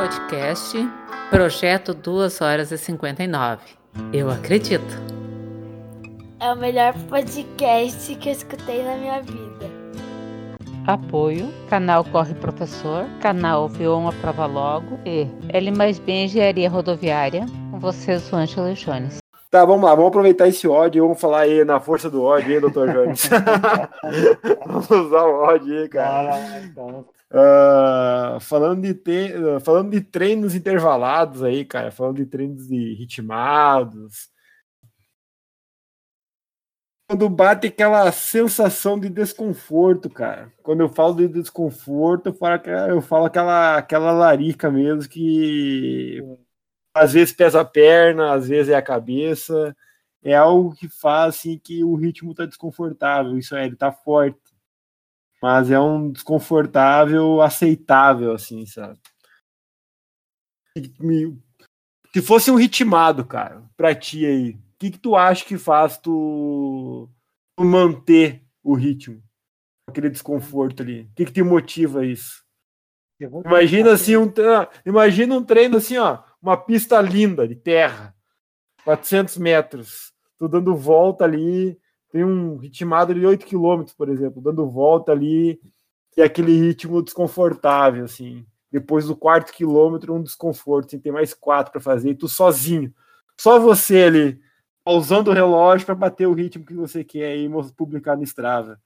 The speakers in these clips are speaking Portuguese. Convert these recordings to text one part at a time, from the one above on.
podcast Projeto 2 horas e 59. Eu acredito. É o melhor podcast que eu escutei na minha vida. Apoio, canal Corre Professor, canal Viu uma Prova Logo e L mais B Engenharia Rodoviária. Com vocês, o Ângelo Jones. Tá, vamos lá, vamos aproveitar esse ódio e vamos falar aí na força do ódio, hein, doutor Jones? vamos usar o ódio aí, cara. Uh, falando, de te... falando de treinos intervalados aí, cara, falando de treinos de ritmados. Quando bate aquela sensação de desconforto, cara. Quando eu falo de desconforto, eu falo, eu falo aquela, aquela larica mesmo que às vezes pesa a perna, às vezes é a cabeça. É algo que faz assim, que o ritmo tá desconfortável. Isso é, ele tá forte mas é um desconfortável aceitável, assim, sabe? Se fosse um ritmado, cara, pra ti aí, o que, que tu acha que faz tu, tu manter o ritmo? Aquele desconforto ali. O que, que te motiva isso? Imagina assim, um, imagina um treino assim, ó, uma pista linda de terra, 400 metros, tu dando volta ali, tem um ritmado de 8 km, por exemplo, dando volta ali, e aquele ritmo desconfortável, assim. Depois do quarto quilômetro, um desconforto, assim, tem mais quatro para fazer, e tu sozinho. Só você ali, pausando o relógio para bater o ritmo que você quer e publicar no Strava.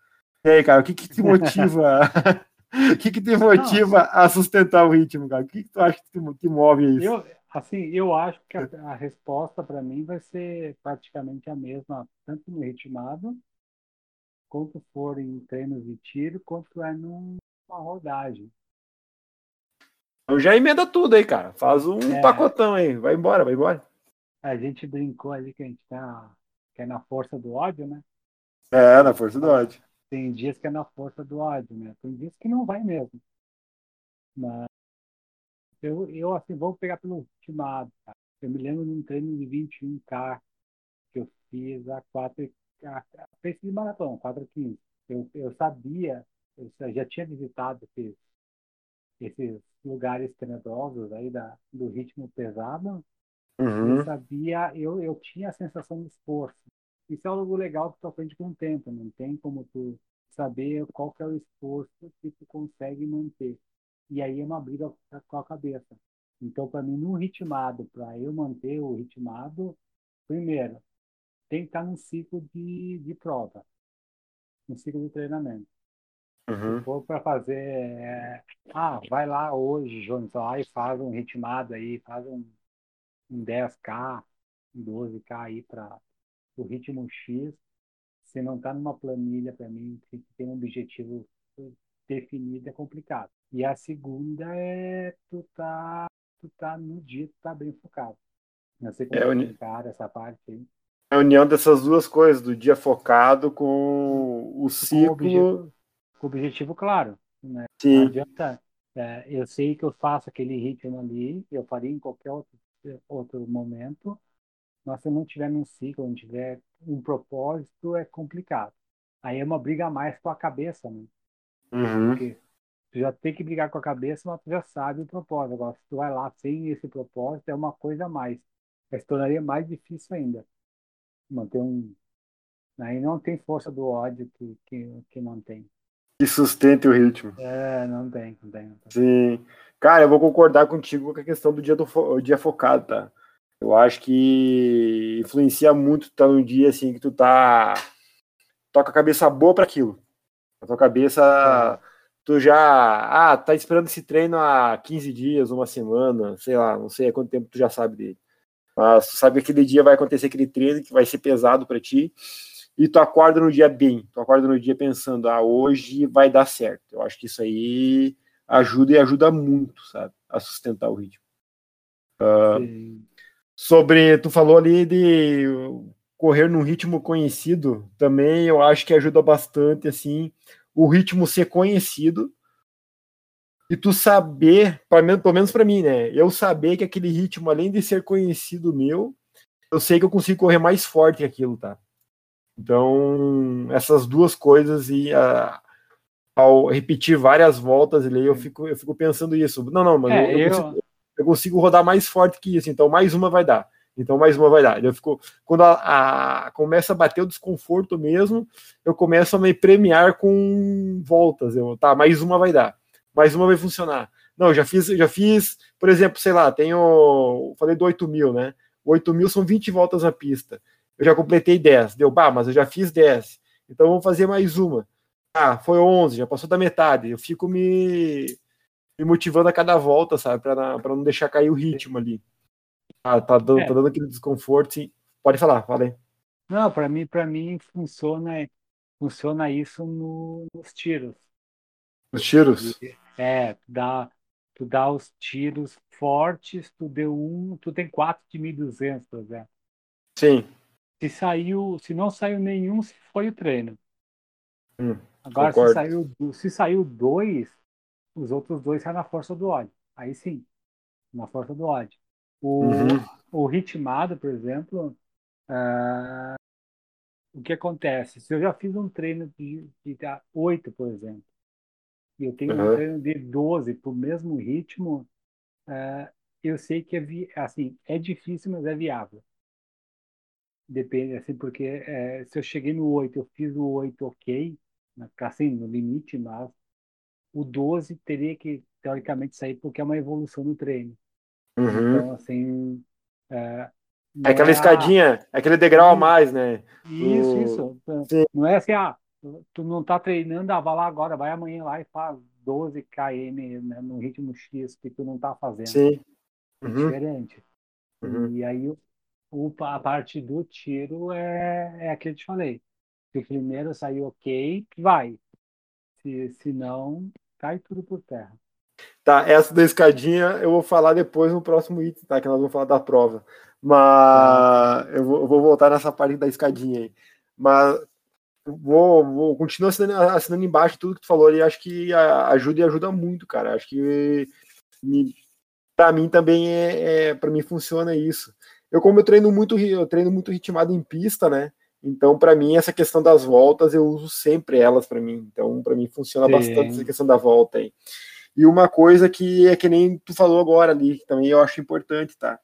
E aí, cara, o que, que te motiva? o que, que te motiva a sustentar o ritmo, cara? O que, que tu acha que te, te move isso? Eu, Assim, eu acho que a, a resposta para mim vai ser praticamente a mesma, tanto no ritmado, quanto for em treinos de tiro, quanto é numa rodagem. Então já emenda tudo aí, cara. Faz um é, pacotão aí. Vai embora, vai embora. A gente brincou ali que a gente tá que é na força do ódio, né? É, na força do ódio. Tem dias que é na força do ódio, né? Tem dias que não vai mesmo. Mas eu, eu assim, vou pegar pelo ultimado. Tá? Eu me lembro de um treino de 21K que eu fiz a 4 a, a de maratona, 4 15. Eu, eu sabia, eu já tinha visitado esses, esses lugares tenebrosos aí da, do ritmo pesado. Uhum. Eu sabia, eu, eu tinha a sensação de esforço. Isso é algo legal que tu aprende com o tempo, não tem como tu saber qual que é o esforço que tu consegue manter. E aí é uma briga com a cabeça. Então, para mim, no ritmado, para eu manter o ritmado, primeiro, tem que estar num ciclo de, de prova, um ciclo de treinamento. Uhum. Se for para fazer, é, ah, vai lá hoje, Jones, lá e faz um ritmado aí, faz um, um 10K, um 12K aí para o ritmo X. Se não está numa planilha para mim, que tem um objetivo definido, é complicado. E a segunda é tu tá, tu tá no dia, tu tá bem focado. Não sei como é, uni... cara essa parte aí. É a união dessas duas coisas, do dia focado com o ciclo. Com o objetivo, com o objetivo claro. Né? Sim. Não adianta. É, eu sei que eu faço aquele ritmo ali, eu faria em qualquer outro, outro momento, mas se eu não tiver num ciclo, não tiver um propósito, é complicado. Aí é uma briga mais com a cabeça, né? Uhum. Porque tu já tem que brigar com a cabeça, mas tu já sabe o propósito. Agora, se tu vai lá sem esse propósito, é uma coisa a mais. Mas se tornaria mais difícil ainda. Manter um. Aí não tem força do ódio que, que, que tem. Que sustente o ritmo. É, não tem, não tem, não tem. Sim. Cara, eu vou concordar contigo com a questão do dia, do fo dia focado, tá? Eu acho que influencia muito estar tá num dia assim que tu tá. Toca a cabeça boa para aquilo. A tua cabeça. É tu já ah, tá esperando esse treino há 15 dias, uma semana, sei lá, não sei há quanto tempo tu já sabe dele. Mas tu sabe que aquele dia vai acontecer aquele treino que vai ser pesado para ti e tu acorda no dia bem, tu acorda no dia pensando, ah, hoje vai dar certo. Eu acho que isso aí ajuda e ajuda muito, sabe, a sustentar o ritmo. Uh, sobre, tu falou ali de correr num ritmo conhecido, também eu acho que ajuda bastante, assim, o ritmo ser conhecido e tu saber, pelo menos para mim, né? Eu saber que aquele ritmo, além de ser conhecido meu, eu sei que eu consigo correr mais forte que aquilo, tá? Então, essas duas coisas e a, ao repetir várias voltas ali, eu fico, eu fico pensando isso. Não, não, mas é, eu, eu, consigo, eu consigo rodar mais forte que isso, então mais uma vai dar. Então mais uma vai dar. Eu fico, quando a, a, começa a bater o desconforto mesmo, eu começo a me premiar com voltas. Eu, tá, mais uma vai dar, mais uma vai funcionar. Não, já fiz, já fiz, por exemplo, sei lá, tenho, falei do 8 mil, né? 8 mil são 20 voltas na pista. Eu já completei 10, deu, bah, mas eu já fiz 10. Então vamos fazer mais uma. Ah, foi 11, já passou da metade. Eu fico me, me motivando a cada volta, sabe? Para não deixar cair o ritmo ali. Ah, tá dando, é. tá dando aquele desconforto. Pode falar, falei. Não, para mim, para mim funciona, funciona isso no, nos tiros. Nos tiros? É, dá, tu dá os tiros fortes, tu deu um, tu tem quatro de 1.200, por exemplo. Sim. Se saiu, se não saiu nenhum, se foi o treino. Hum, Agora, se saiu, se saiu dois, os outros dois saem na força do ódio. Aí sim, na força do ódio. O, uhum. o ritmado, por exemplo, uh, o que acontece? Se eu já fiz um treino de, de 8, por exemplo, e eu tenho uhum. um treino de 12 para o mesmo ritmo, uh, eu sei que é, assim, é difícil, mas é viável. Depende, assim, porque é, se eu cheguei no 8, eu fiz o 8 ok, assim, no limite, mas o 12 teria que, teoricamente, sair porque é uma evolução no treino. Uhum. Então, assim. É, é aquela é escadinha, a... aquele degrau a mais, né? Isso, o... isso. Sim. Não é assim, ah, tu não tá treinando, ah, vai lá agora, vai amanhã lá e faz 12 km né, no ritmo X que tu não tá fazendo. Sim. É uhum. diferente. Uhum. E aí o, a parte do tiro é, é a que eu te falei. Se o primeiro sair ok, vai. Se, se não, cai tudo por terra. Tá, essa da escadinha eu vou falar depois no próximo item, tá? Que nós vamos falar da prova. Mas eu vou, eu vou voltar nessa parte da escadinha aí. Mas vou, vou continuar assinando, assinando embaixo tudo que tu falou e acho que ajuda e ajuda muito, cara. Acho que para mim também é, é para mim funciona isso. Eu como eu treino muito, eu treino muito ritmado em pista, né? Então, para mim, essa questão das voltas, eu uso sempre elas para mim. Então, para mim, funciona Sim. bastante essa questão da volta aí. E uma coisa que é que nem tu falou agora ali, que também eu acho importante, tá?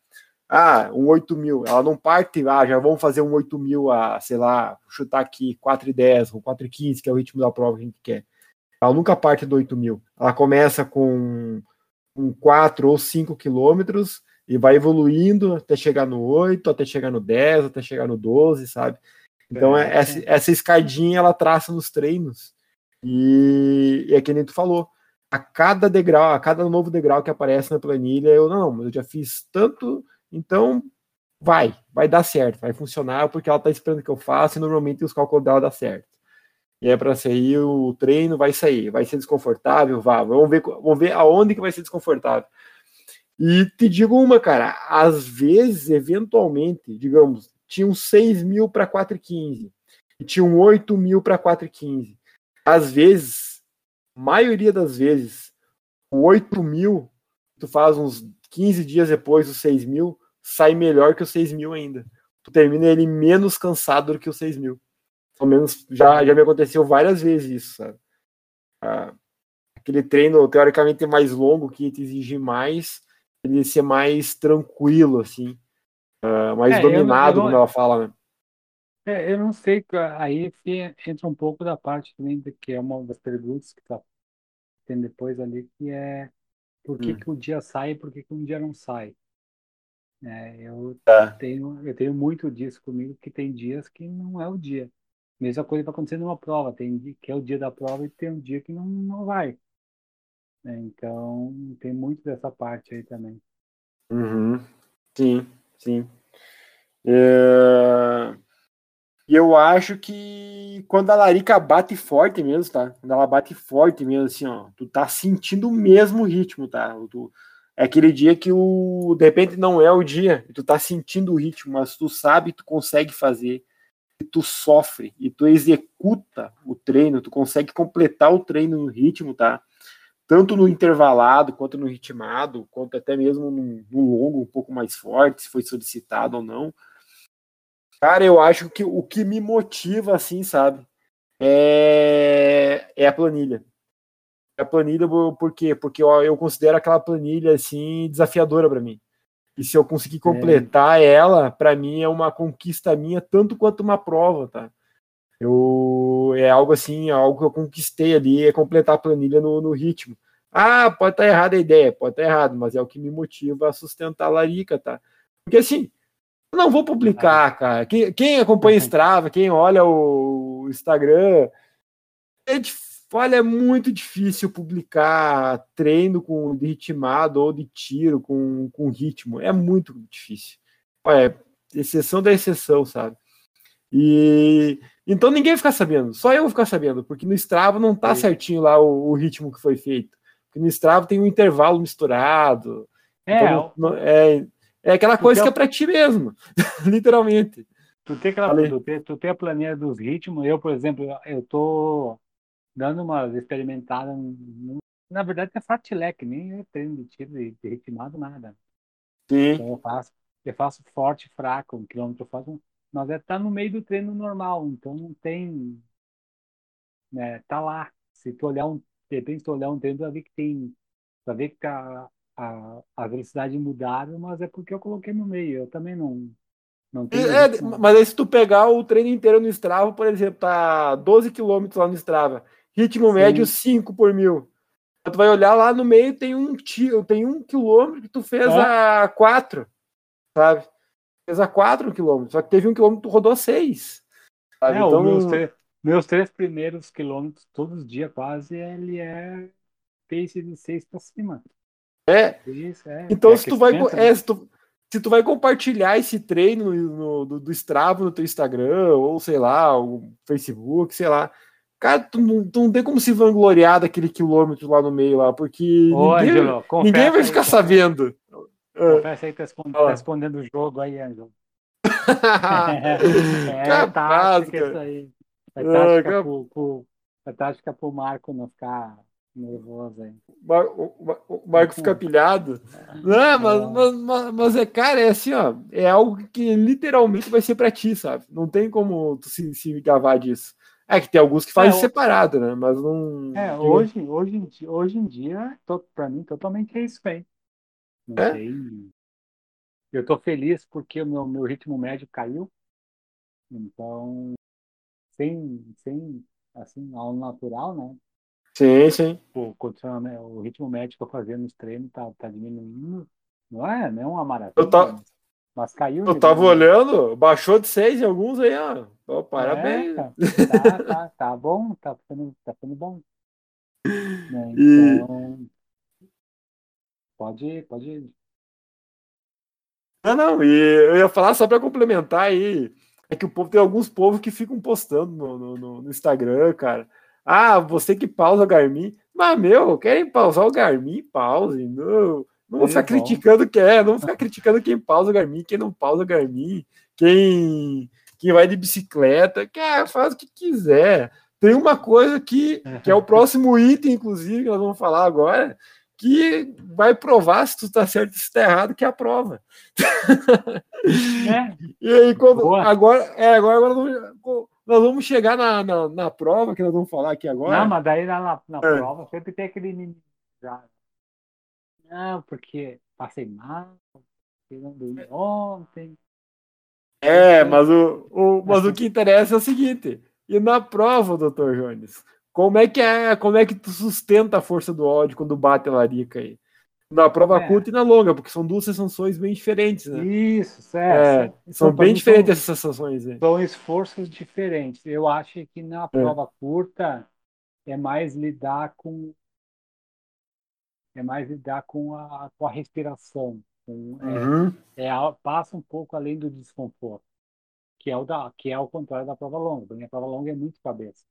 Ah, um 8 mil, ela não parte, ah, já vamos fazer um 8 mil a, sei lá, chutar aqui 4,10 ou 4,15, que é o ritmo da prova que a gente quer. Ela nunca parte do 8 mil. Ela começa com um 4 ou 5 quilômetros, e vai evoluindo até chegar no 8, até chegar no 10, até chegar no 12, sabe? Então, é, essa, essa escadinha ela traça nos treinos. E, e é que nem tu falou. A cada degrau, a cada novo degrau que aparece na planilha, eu não, mas eu já fiz tanto, então vai, vai dar certo, vai funcionar, porque ela tá esperando que eu faça e normalmente os cálculos dela dá certo. E é para sair o treino, vai sair, vai ser desconfortável, vá, vamos ver, vamos ver aonde que vai ser desconfortável. E te digo uma, cara, às vezes, eventualmente, digamos, tinham 6 mil para 4,15 e tinham 8 mil para 4,15. Às vezes, maioria das vezes, o 8 mil, tu faz uns 15 dias depois dos 6 mil, sai melhor que o 6 mil ainda. Tu termina ele menos cansado do que o 6 mil. Pelo menos já, já me aconteceu várias vezes isso, sabe? Ah, aquele treino teoricamente mais longo que te exige mais, ele ser mais tranquilo, assim, uh, mais é, dominado, eu, eu, como ela fala, né? É, eu não sei, aí entra um pouco da parte também, que é uma das perguntas que tá, tem depois ali, que é por que, hum. que o dia sai e por que, que um dia não sai. É, eu, tá. tenho, eu tenho muito disso comigo, que tem dias que não é o dia. Mesma coisa vai acontecer numa prova, tem que é o dia da prova e tem um dia que não, não vai. É, então, tem muito dessa parte aí também. Uhum. Sim, sim. É... E eu acho que quando a Larica bate forte mesmo, tá? Quando ela bate forte mesmo, assim, ó, tu tá sentindo o mesmo ritmo, tá? Tu... É aquele dia que o. De repente não é o dia, tu tá sentindo o ritmo, mas tu sabe, tu consegue fazer, e tu sofre, e tu executa o treino, tu consegue completar o treino no ritmo, tá? tanto no intervalado, quanto no ritmado, quanto até mesmo no, no, longo um pouco mais forte, se foi solicitado ou não. Cara, eu acho que o que me motiva, assim, sabe, é, é a planilha. A planilha, por quê? Porque eu, eu considero aquela planilha assim desafiadora para mim. E se eu conseguir completar é. ela, para mim é uma conquista minha tanto quanto uma prova, tá? Eu é algo assim, é algo que eu conquistei ali, é completar a planilha no, no ritmo. Ah, pode estar tá errada a ideia, pode estar tá errado, mas é o que me motiva a sustentar a larica, tá? Porque assim, não vou publicar, cara. Quem, quem acompanha uhum. Strava, quem olha o Instagram, é, olha, é muito difícil publicar treino com de ritmado ou de tiro com, com ritmo. É muito difícil. É exceção da exceção, sabe? E então ninguém fica sabendo, só eu vou ficar sabendo, porque no Strava não tá certinho lá o, o ritmo que foi feito. Porque no Strava tem um intervalo misturado. É, então, não, é, é aquela coisa que é para ti mesmo, literalmente. Tu tem, aquela, tu, tem, tu tem a planilha dos ritmos. Eu, por exemplo, eu tô dando uma experimentada. Na verdade, é fartlek, nem é treino de tiro de, de ritmado, nada. Sim. Então eu faço, eu faço forte, fraco, um quilômetro eu faço. Mas é tá no meio do treino normal, então não tem. Né, tá lá. Se tu olhar um. De repente, se tu olhar um treino, tu vai ver que tem. Vai ver que a, a, a velocidade mudaram, mas é porque eu coloquei no meio. Eu também não. não tenho é, mas aí se tu pegar o treino inteiro no Strava, por exemplo, tá 12 km lá no Strava, ritmo Sim. médio 5 por mil. Tu vai olhar lá no meio, tem um tio, tem um quilômetro que tu fez é. a 4, sabe? Fez a 4 quilômetros, só que teve um quilômetro que tu rodou 6. É, então, meus, três, meus três primeiros quilômetros, todos os dias quase, ele é pace de 6 para cima. É. Isso, é. Então, é se, tu vai, é, se, tu, se tu vai compartilhar esse treino no, do, do Strava no teu Instagram, ou sei lá, o Facebook, sei lá. Cara, tu não, tu não tem como se vangloriar daquele quilômetro lá no meio lá, porque Ô, ninguém, Angelo, ninguém vai ficar aí, sabendo. Confessa aí que tá respondendo, tá respondendo o jogo aí, Ângelo. é, Capaz, tática cara. isso aí. É tática, ah, pro, pro, é tática pro Marco não ficar nervoso aí. O, Marco fica pilhado. Não, mas, mas, mas, mas, é, cara, é assim, ó. É algo que literalmente vai ser pra ti, sabe? Não tem como tu se, se gavar disso. É que tem alguns que fazem é, separado, né? Mas não. É, hoje, hoje, em dia, hoje em dia, tô, pra mim, totalmente é isso aí. Não é? sei. Eu tô feliz porque o meu, meu ritmo médio caiu. Então, sem, sem assim, ao natural, né? Sim, sim. O, o ritmo médio que eu fazia nos treinos tá, tá diminuindo. Não é, não é uma maratona. Eu tá... Mas caiu. Eu tava olhando, baixou de seis em alguns aí, ó. Oh, parabéns. É, tá, tá, tá, tá, bom, tá ficando, tá ficando bom. Né, então, e... pode, pode ir. Não, não, e eu ia falar só para complementar aí, é que o povo tem alguns povos que ficam postando no, no, no Instagram, cara. Ah, você que pausa Garmin. Mas, meu, querem pausar o Garmin? Pause. Não, não vou ficar criticando quem é, não vou ficar criticando quem pausa o Garmin, quem não pausa o Garmin, quem, quem vai de bicicleta, quer, faz o que quiser. Tem uma coisa que, que é o próximo item, inclusive, que nós vamos falar agora, que vai provar se tu está certo ou se está errado, que é a prova. É. e aí, quando, agora, é, agora, agora nós vamos chegar na, na, na, prova que nós vamos falar aqui agora. Não, mas daí na, na é. prova sempre tem aquele já. Não, porque passei mal, não dormi ontem. É, mas o, o, mas o que interessa é o seguinte: e na prova, doutor Jones, como é que é, como é que tu sustenta a força do ódio quando bate a larica aí? Na prova é. curta e na longa, porque são duas sensações bem diferentes, né? Isso, certo. É, são bem diferentes essas sensações aí. São esforços diferentes. Eu acho que na é. prova curta é mais lidar com é mais lidar com a, com a respiração. Com, é, uhum. é, é, passa um pouco além do desconforto, que é o da, que é o contrário da prova longa. Porque a prova longa é muito cabeça.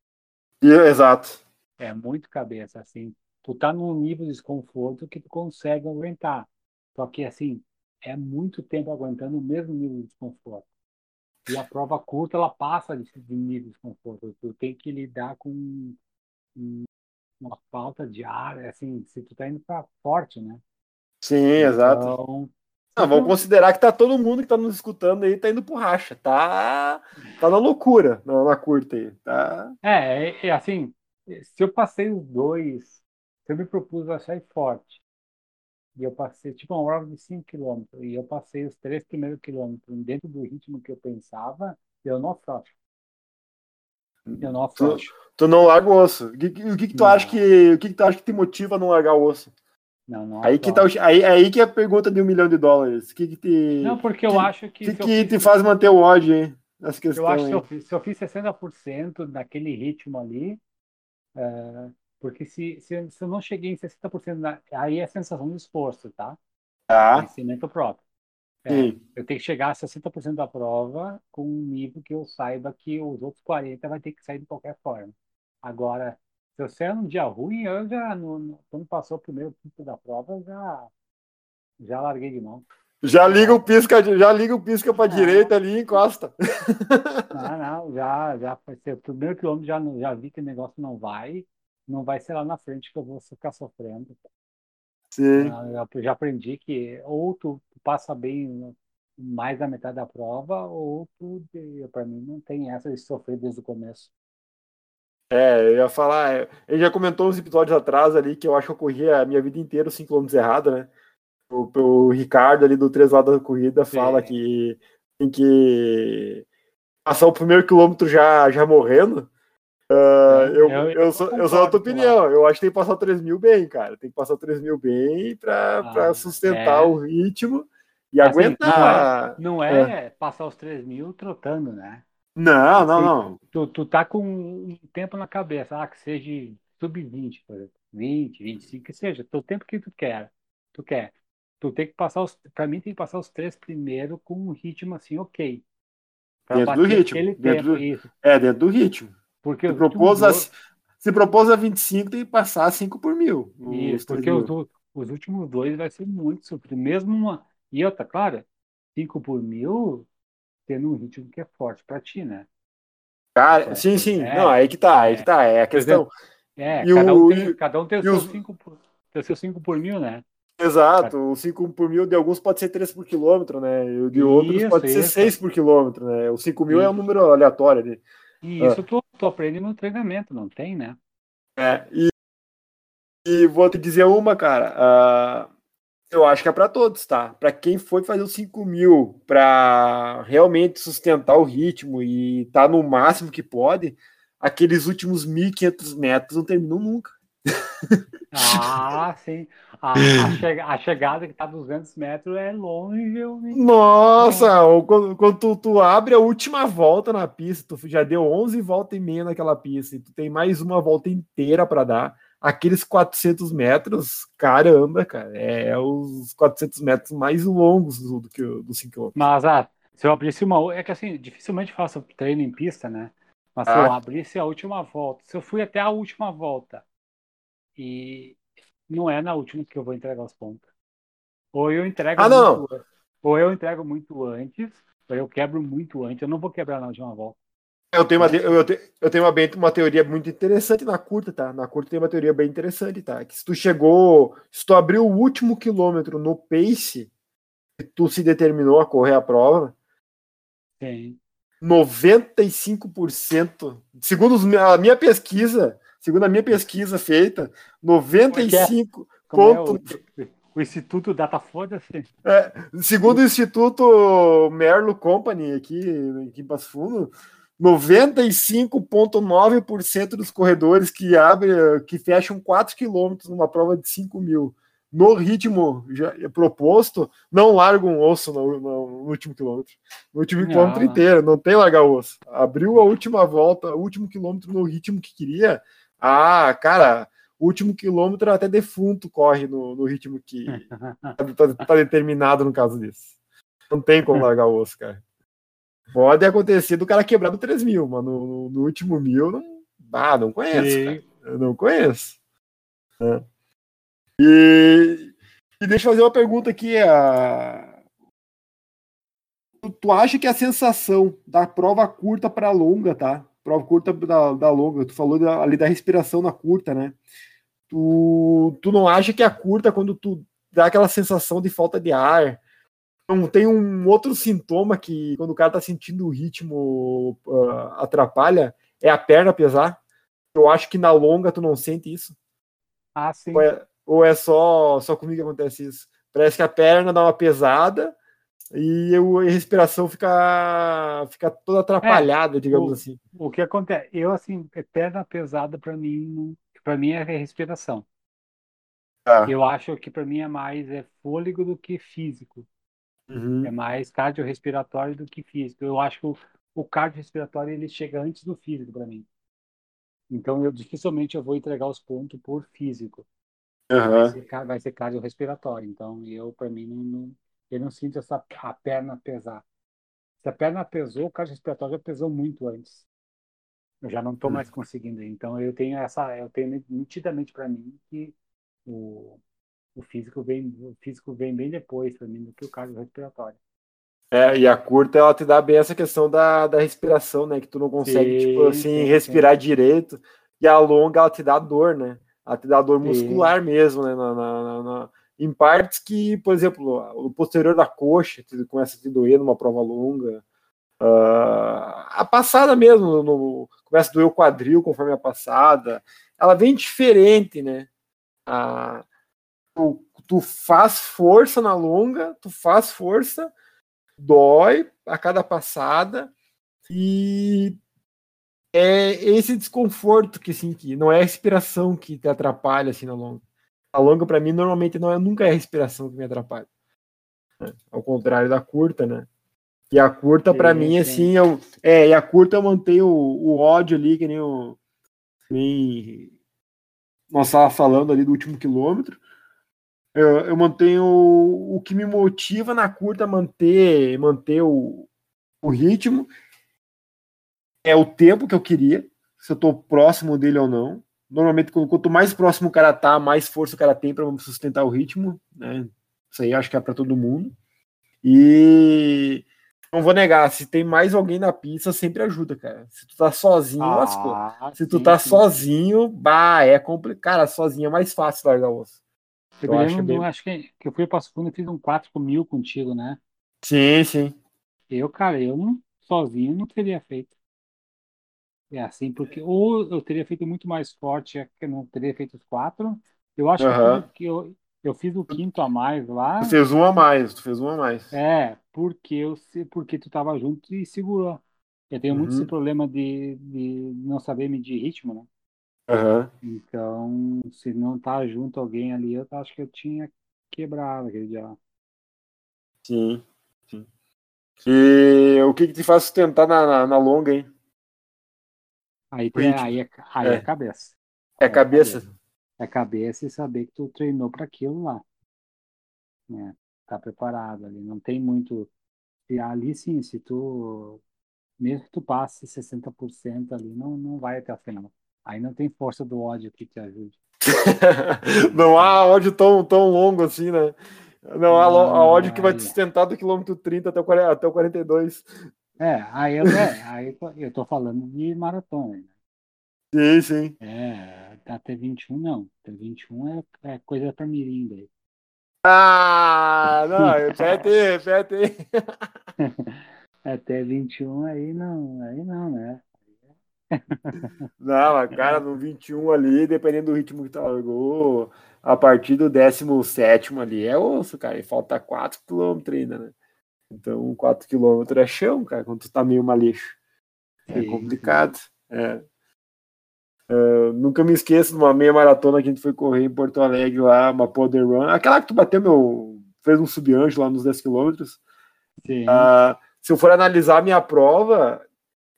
exato. É muito cabeça, assim tu tá num nível de desconforto que tu consegue aguentar. Só que, assim, é muito tempo aguentando o mesmo nível de desconforto. E a prova curta, ela passa de, de nível de desconforto. Tu tem que lidar com uma falta de ar, assim, se tu tá indo para forte, né? Sim, então, exato. Ah, vamos considerar que tá todo mundo que tá nos escutando aí tá indo pro racha, tá, tá na loucura, na, na curta aí, tá? É, é, é assim, se eu passei os dois eu me propus a sair forte, e eu passei, tipo, uma prova de 5 km, e eu passei os três primeiros quilômetros dentro do ritmo que eu pensava, eu não afrouxo. Eu não Tu, afrouxo. tu não larga o osso. O que, o que, que tu Não. acha que o que, que tu acha que te motiva a não largar o osso? Não, não Aí que tá aí, aí que é a pergunta de um milhão de dólares. O que que te Não, porque eu que- acho que. que, que fiz- te faz manter o ódio, hein? Questão. Eu acho que se eu, fiz, se eu fiz 60% naquele ritmo ali, é, porque se, se, se eu não cheguei em 60%, na, aí é sensação de esforço, tá? Tá. Conhecimento próprio. É, eu tenho que chegar a 60% da prova com um nível que eu saiba que os outros 40 vai ter que sair de qualquer forma. Agora, se eu sair num dia ruim, eu já, no, quando passou o primeiro pico da prova, já, já larguei de mão. Já liga o pisca, já liga o pisca para direita ali e encosta. Não, não, já, já o primeiro quilômetro, já, já vi que o negócio não vai, não vai ser lá na frente que eu vou ficar sofrendo. Sim. Ah, Eu já aprendi que ou tu passa bem mais da metade da prova, ou tu, para mim, não tem essa de sofrer desde o começo. É, eu ia falar, é, ele já comentou uns episódios atrás ali que eu acho que eu corri a minha vida inteira os 5 km errado, né? O, o Ricardo ali do 3 lados da corrida fala Sim. que tem que passar o primeiro quilômetro já, já morrendo. É, eu, eu- eu, eu sou, eu concordo sou da tua opinião. Eu acho que tem que passar o 3 mil bem, cara. Tem que passar o 3 mil bem pra, Ah, pra sustentar é. o ritmo e Assim, aguentar. Não é passar os 3 mil trotando, né? Não, não, não. Tu, tu tá com um tempo na cabeça, ah, que seja sub-20, por exemplo, 20, 25, que seja, o tempo que tu quer. Tu quer. Tu tem que passar os. Pra mim, tem que passar os três primeiro com um ritmo assim, ok. Dentro do ritmo, dentro tempo, do- isso. É, dentro do ritmo. Porque Se os propôs, a, dois- se propôs a 25, tem que passar 5 por mil. Isso, os porque 3 os, mil. u- os últimos dois vai ser muito sofrido. Mesmo uma. E outra, claro, 5 por mil, tendo um ritmo que é forte pra ti, né? Cara, É, sim, sim. é, não, aí que tá, aí é. que tá. É a questão. É, E cada, o- um tem, cada um tem o seu os- 5 por, seu cinco por mil, né? Exato, o 5 por mil de alguns pode ser 3 por quilômetro, né? E o de outros Isso, pode ser isso. 6 por quilômetro, né? O 5 mil é um Isso. número aleatório ali. E Ah. isso tu, tu aprende no treinamento, não tem, né? É, e, e vou te dizer uma, cara. ah, eu acho que é para todos, tá? Para quem foi fazer os 5 mil para realmente sustentar o ritmo e tá no máximo que pode, aqueles últimos 1.500 metros não terminam nunca. Ah, sim. A, a, che- a chegada que tá 200 metros é longe, eu. Nossa, ou quando, quando tu, tu abre a última volta na pista, tu já deu 11 voltas e meia naquela pista, e tu tem mais uma volta inteira para dar. Aqueles 400 metros, caramba, cara, é os 400 metros mais longos do, do que o- dos 5 km. Mas, ah, se eu abrisse uma... É que, assim, dificilmente faço treino em pista, né? Mas se Ah. eu abrisse a última volta, se eu fui até a última volta e não é na última que eu vou entregar os pontos. Ou eu entrego Ah, não. muito, ou eu entrego muito antes, ou eu quebro muito antes. Eu não vou quebrar na última volta. Eu tenho, uma, de- eu te- eu tenho uma, bem- uma teoria muito interessante na curta, tá? Na curta tem uma teoria bem interessante, tá? Que se tu chegou, se tu abriu o último quilômetro no pace, e tu se determinou a correr a prova, Sim. 95%, segundo a minha pesquisa, segundo a minha pesquisa feita, 95 Como é ponto, o, o Instituto Datafolha, assim. é, segundo o Instituto Merlo Company aqui, aqui em Passo Fundo, 95,9% dos corredores que abrem, que fecham 4 km numa prova de 5 mil no ritmo já proposto, não largam um osso no, no- último quilômetro. No último quilômetro inteiro, não tem largar osso. Abriu a última volta, o último quilômetro no ritmo que queria. Ah, cara, o último quilômetro até defunto corre no, no ritmo que tá, tá determinado no caso disso. Não tem como largar o osso, cara. Pode acontecer do cara quebrar do 3 mil, mas no, no- último mil, não, ah, não conheço, não conheço. É. E, e deixa eu fazer uma pergunta aqui. A... Tu, tu acha que a sensação da prova curta para longa, tá? Prova curta da, da longa, tu falou da- ali da respiração na curta, né? Tu, tu não acha que a curta, quando tu dá aquela sensação de falta de ar, não tem um outro sintoma que quando o cara tá sentindo o ritmo ah, atrapalha, é a perna pesar? Eu acho que na longa tu não sente isso. Ah, sim. Ou é, ou é só, só comigo que acontece isso? Parece que a perna dá uma pesada e eu, a respiração fica, fica toda atrapalhada, digamos o- assim. O que acontece? Eu, assim, é perna pesada para mim, para mim é respiração. Tá. Eu acho que para mim é mais é fôlego do que físico. Uhum. É mais cardiorrespiratório do que físico. Eu acho que o, o cardiorrespiratório ele chega antes do físico para mim. Então eu dificilmente eu vou entregar os pontos por físico. Vai Aham. ser, vai ser cardiorrespiratório. Então eu para mim não, não- eu não sinto essa a perna pesar. Se a perna pesou, o cardiorrespiratório já pesou muito antes. Eu já não estou Hum. mais conseguindo. Então eu tenho essa eu tenho nitidamente para mim que o o físico vem o físico vem bem depois para mim do que o cardiorrespiratório. É, e a curta ela te dá bem essa questão da, da respiração, né? Que tu não consegue, Sim, tipo assim, sim, respirar direito. E a longa ela te dá dor, né? Ela te dá dor Sim. muscular mesmo, né? Na- na- na- em partes que, por exemplo, o posterior da coxa começa a te doer numa prova longa. Ah, a passada mesmo, no- começa a doer o quadril conforme a passada. Ela vem diferente, né? Ah, tu, tu faz força na longa, tu faz força, dói a cada passada e é esse desconforto que assim que não é a respiração que te atrapalha assim na longa. A longa para mim normalmente não é nunca é a respiração que me atrapalha. né? Ao contrário da curta, né? E a curta para mim sim. assim eu é, e a curta eu mantenho o, o ódio ali que nem o nem nós estava falando ali do último quilômetro. Eu, eu mantenho o, o que me motiva na curta a manter manter o, o ritmo é o tempo que eu queria, se eu tô próximo dele ou não. Normalmente, quanto mais próximo o cara tá, mais força o cara tem para sustentar o ritmo, né? Isso aí acho que é para todo mundo. E não vou negar, se tem mais alguém na pista, sempre ajuda, cara. Se tu tá sozinho, lascou. Ah, Se tu sim, tá sim. sozinho, bah, é complicado. Cara, sozinho é mais fácil largar o osso. Eu, eu acho lembro, do- bem- acho que, que eu fui para Fundo e fiz um 4 mil contigo, né? Sim, sim. Eu, cara, eu não, sozinho não teria feito. É assim, porque ou eu teria feito muito mais forte, é que eu não teria feito os quatro. Eu acho que eu que eu, eu fiz o quinto a mais lá. Tu fez um a mais, tu fez um a mais. É, porque eu porque tu tava junto e segurou. Eu tenho muito Uhum. esse problema de, de não saber medir ritmo, né? Aham. Então, se não tá junto alguém ali, eu acho que eu tinha quebrado aquele dia lá. Sim, sim. E o que, que te faz sustentar na, na, na longa, hein? Aí, tem, Ritmo. aí, é, aí é É. cabeça. É a cabeça. É cabeça e saber que tu treinou para aquilo lá. Né? Tá preparado ali. Não tem muito. E ali sim, se tu. Mesmo que tu passe 60% ali, não, não vai até a final. Aí não tem força do ódio que te ajude. Não há ódio tão, tão longo assim, né? Não há ódio que vai te Ai. sustentar do quilômetro 30 até o 40 até o 42. É, aí eu, é, aí eu tô- falando de maratona. Né? Sim, sim. É, até 21 não. Até 21 é, é coisa pra mirim daí. Ah, não, pete, pete. Até 21 aí não, aí não, né? Não, cara, no 21 ali, dependendo do ritmo que tu largou, a partir do 17 ali é osso, cara. E falta 4 km ainda, né? Então, 4 km é chão, cara, quando tu tá meio maleixo. É complicado. É. Eu nunca me esqueço de uma meia maratona que a gente foi correr em Porto Alegre lá, uma Poder Run. Aquela que tu bateu meu. fez um subanjo lá nos 10 quilômetros. Sim. Ah, se eu for analisar a minha prova,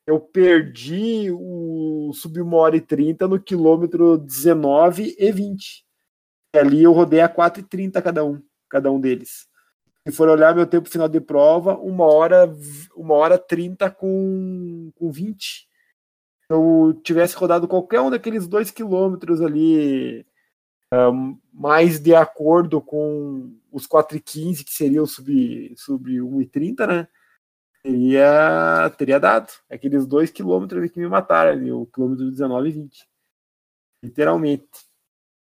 eu perdi o sub 1 hora e 30 no quilômetro 19 e 20. E ali eu rodei a 4 e 30 cada um, cada um deles. Se for olhar meu tempo final de prova, uma hora, uma hora 30 com, com 20. Se eu tivesse rodado qualquer um daqueles dois quilômetros ali, um, mais de acordo com os 4 e 15, que seria o sub, sub 1 e 30, né? teria, teria dado. Aqueles dois quilômetros que me mataram ali, o quilômetro 19 e 20. Literalmente.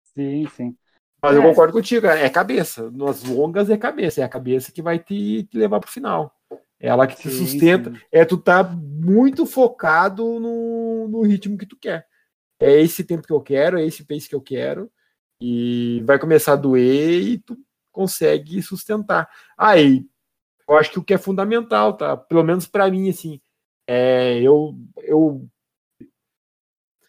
Sim, sim. Mas eu É. concordo contigo, cara, é cabeça. Nas longas é cabeça, é a cabeça que vai te, te levar pro final. É ela que te Sim, sustenta. sim. É tu tá muito focado no, no ritmo que tu quer. É esse tempo que eu quero, é esse pace que eu quero. E vai começar a doer e tu consegue sustentar. Aí, eu acho que o que é fundamental, tá? Pelo menos para mim, assim, é, eu, eu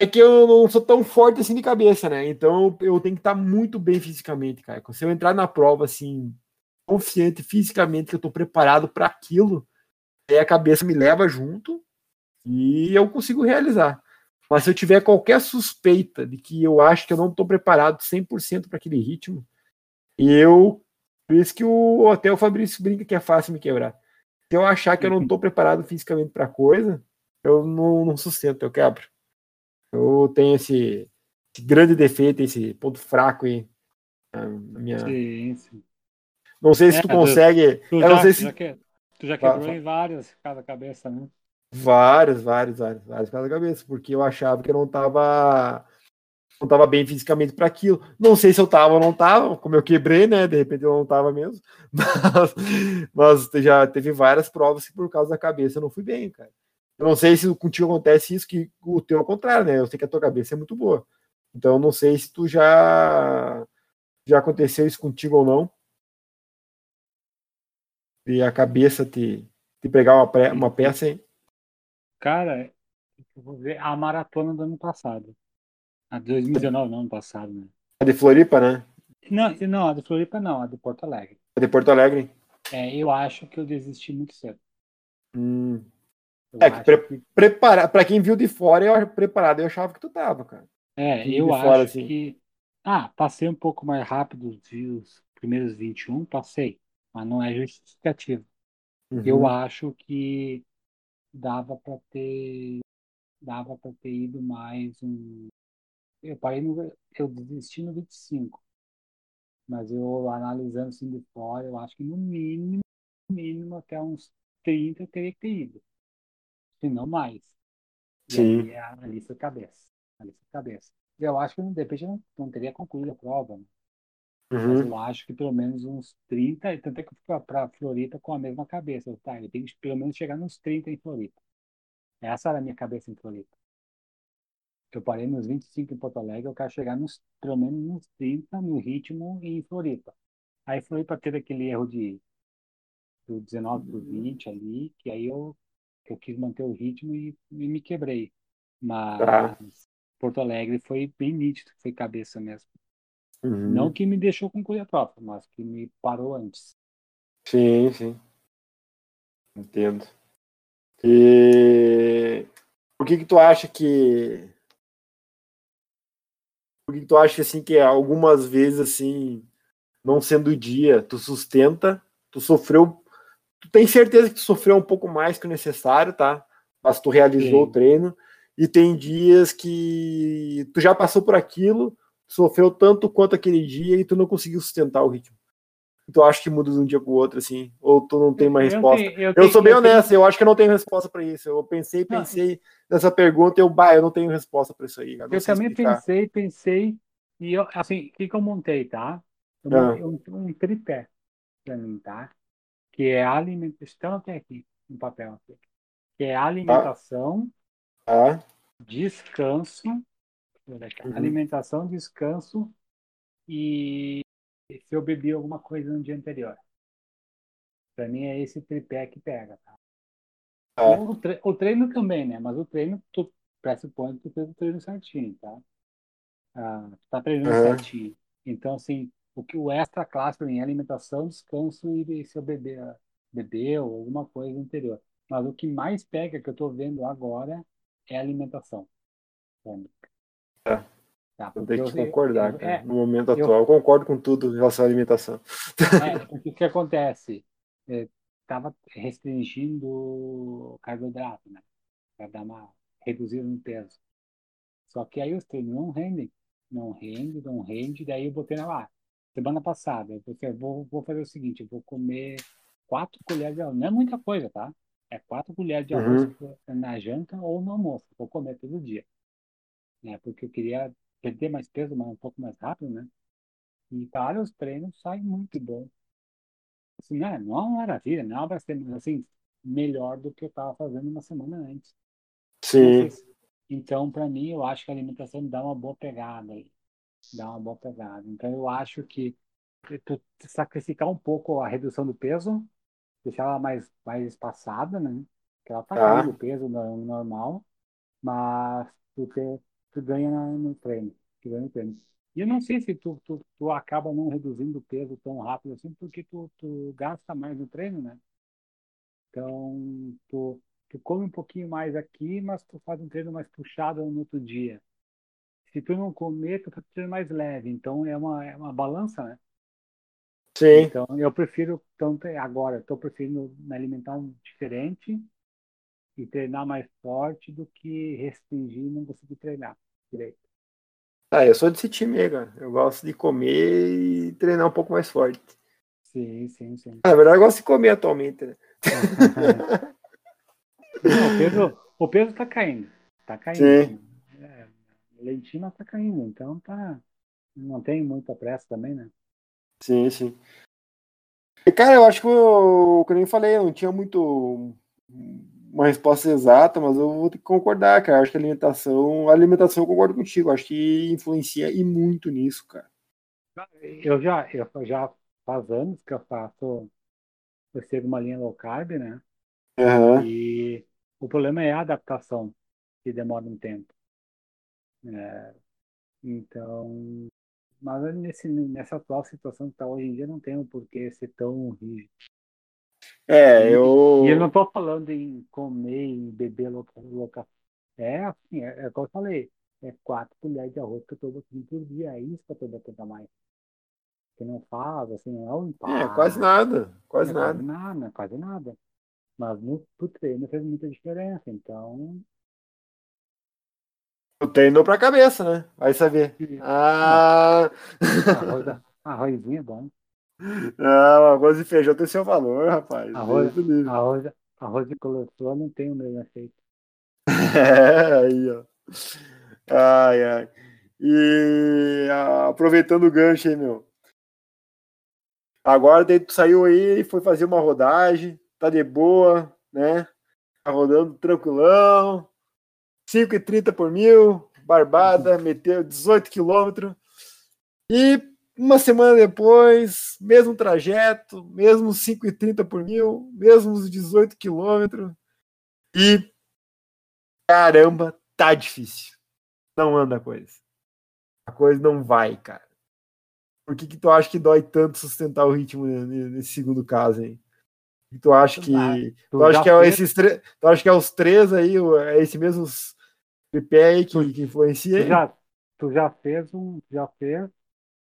é que eu não sou tão forte assim de cabeça, né? Então eu, tenho que estar muito bem fisicamente, cara. Se eu entrar na prova assim, confiante fisicamente que eu estou preparado para aquilo, aí a cabeça me leva junto e eu consigo realizar. Mas se eu tiver qualquer suspeita de que eu acho que eu não estou preparado 100% para aquele ritmo, eu por isso que o até o Fabrício brinca que é fácil me quebrar. Se eu achar que eu não estou preparado fisicamente para coisa, eu não, não sustento, eu quebro. Eu tenho esse, esse grande defeito, esse ponto fraco aí na minha. Sim, sim. Não sei se é, tu consegue. Tu, já, não sei se... já que, tu já quebrou em várias cada cabeça, né? Vários, vários, vários, vários cada cabeça, porque eu achava que eu não tava não tava bem fisicamente para aquilo. Não sei se eu tava ou não tava, como eu quebrei, né? De repente eu não tava mesmo. Mas, mas já teve várias provas que por causa da cabeça eu não fui bem, cara. Eu não sei se contigo acontece isso, que o teu é o contrário, né? Eu sei que a tua cabeça é muito boa. Então, não sei se tu já já aconteceu isso contigo ou não. E a cabeça te, te pregar uma, pré, uma peça, hein? Cara, eu vou ver a maratona do ano passado. A de 2019, não, ano passado, né? A de Floripa, né? Não, não, a de Floripa não, a de Porto Alegre. A de Porto Alegre? É, eu acho que eu desisti muito cedo. Hum. É, que, pre que... Prepara... pra quem viu de fora, eu preparado, eu achava que tu tava, cara. É, eu acho fora, assim. que. Ah, passei um pouco mais rápido os primeiros 21, passei, mas não é justificativo. Uhum. Eu acho que dava para ter dava para ter ido mais um eu parei no eu desisti no 25 mas eu analisando assim de fora eu acho que no mínimo mínimo até uns 30 eu teria que ter ido se não mais. E Sim. aí, ali foi cabeça. Ali foi cabeça. Eu acho que de repente não, não teria concluído a prova, né? Uhum. Mas eu acho que pelo menos uns 30, e tanto é que eu fui para Floripa com a mesma cabeça. Tá, eu tenho que pelo menos chegar nos 30 em Floripa. Essa era a minha cabeça em Floripa. Eu parei nos 25 em Porto Alegre, eu quero chegar nos, pelo menos nos 30 no ritmo em Floripa. Aí Floripa teve aquele erro de do 19 para 20 ali, que aí eu eu quis manter o ritmo e, e me quebrei. Mas tá. Porto Alegre foi bem nítido, foi cabeça mesmo. Uhum. Não que me deixou concluir a prova, mas que me parou antes. Sim, sim. Entendo. E por que que tu acha que por que, que tu acha assim que algumas vezes assim, não sendo o dia, tu sustenta, tu sofreu tu tem certeza que tu sofreu um pouco mais que o necessário, tá? Mas tu realizou Sim. o treino. E tem dias que tu já passou por aquilo, sofreu tanto quanto aquele dia e tu não conseguiu sustentar o ritmo. Tu acha que muda de um dia pro outro, assim? Ou tu não tem uma resposta? Eu, eu, eu sou bem eu honesto, tenho... eu acho que eu não tenho resposta para isso. Eu pensei, pensei não. nessa pergunta e eu, bah, eu não tenho resposta para isso aí. Eu, eu também explicar. pensei, pensei, e eu, assim, o que, que eu montei, tá? Eu ah. montei um, um tripé pra mim, tá? Que é alimentação, tem aqui um papel aqui, que é alimentação, ah. Ah. descanso, uhum. alimentação, descanso e se eu bebi alguma coisa no dia anterior. Para mim é esse tripé que pega, tá? Ah. O, tre o, treino também, né? Mas o treino, tu pressupõe que tu fez o treino certinho, tá? Ah, tu tá treinando uhum. certinho. Então, assim, o que o extra clássico em alimentação, descanso e se eu beber, beber ou alguma coisa anterior. Mas o que mais pega que eu estou vendo agora é alimentação. É. Tá, eu tenho que eu, concordar, eu. É, no momento atual, eu concordo com tudo em relação à alimentação. É, o que, acontece? Estava é, restringindo o carboidrato, né? Para dar uma reduzida no peso. Só que aí os treinos não rendem. Não rende, não rende, daí eu botei na lá semana passada, eu pensei, vou, vou fazer o seguinte, eu vou comer quatro colheres de arroz. Não é muita coisa, tá? É quatro colheres de arroz uhum. na janta ou no almoço. Vou comer todo dia. Né? Porque eu queria perder mais peso, mas um pouco mais rápido, né? E, cara, os treinos saem muito bom. Assim, não, é, não é uma maravilha, não é uma assim, melhor do que eu estava fazendo uma semana antes. Sim. Então, para mim, eu acho que a alimentação me dá uma boa pegada aí. Dá uma boa pegada. Então eu acho que tu sacrificar um pouco a redução do peso, deixar ela mais, mais espaçada, né? Que ela tá Tá. caindo o peso no- normal, mas tu, te, tu ganha no treino. Tu ganha no treino. E eu não sei se tu, tu, tu acaba não reduzindo o peso tão rápido assim, porque tu, tu gasta mais no treino, né? Então, tu, tu come um pouquinho mais aqui, mas tu faz um treino mais puxado no outro dia. Se tu não comer, tu um treino mais leve. Então, é uma, é uma balança, né? Sim. Então, eu prefiro, tanto agora, estou preferindo me alimentar um diferente e treinar mais forte do que restringir e não conseguir treinar direito. Ah, eu sou desse time aí, cara. Eu gosto de comer e treinar um pouco mais forte. Sim, sim, sim. Ah, na verdade, eu gosto de comer atualmente, né? Não, o peso, o peso tá caindo. Tá caindo. Sim. Lentina tá caindo, então tá. Não tem muita pressa também, né? Sim, sim. E, cara, eu acho que eu, como eu falei, eu não tinha muito uma resposta exata, mas eu vou ter que concordar, cara. Eu acho que a alimentação, a alimentação eu concordo contigo, eu acho que influencia e muito nisso, cara. Eu já, eu já faz anos que eu faço, eu sigo uma linha low carb, né? Aham. E o problema é a adaptação, que demora um tempo. É, então, mas nesse, nessa atual situação que está hoje em dia, não tem um porquê ser tão rígido. É, eu. E eu não estou falando em comer e beber louca. É assim, é, é como eu falei, é quatro colheres de arroz que eu estou botando por dia, é isso que eu estou botando a mais. Que não faz, assim, não é um É, quase nada, quase é quase nada. nada, quase nada. Mas no pro treino fez muita diferença, então. O treinou pra cabeça, né? Vai saber. Ah, Arroz, arrozinho é bom. ah, arroz e feijão tem seu valor, rapaz. Arroz, livre. arroz, arroz de colesterol não tem o mesmo efeito. É, aí, ó. Ai, ai. E ah, aproveitando o gancho aí, meu. Agora daí tu saiu aí e foi fazer uma rodagem, tá de boa, né? Tá rodando tranquilão. 5,30 por mil, barbada, meteu 18 quilômetros. E uma semana depois, mesmo trajeto, mesmo 5,30 por mil, mesmos 18 quilômetros. E caramba, tá difícil. Não anda a coisa. A coisa não vai, cara. Por que, que tu acha que dói tanto sustentar o ritmo ne- nesse segundo caso aí? E tu acha que. Tu, acha que é esses três. Tu acha que é os três aí, é esse mesmo tripé aí que, que influencia? Tu já, tu já fez um, já fez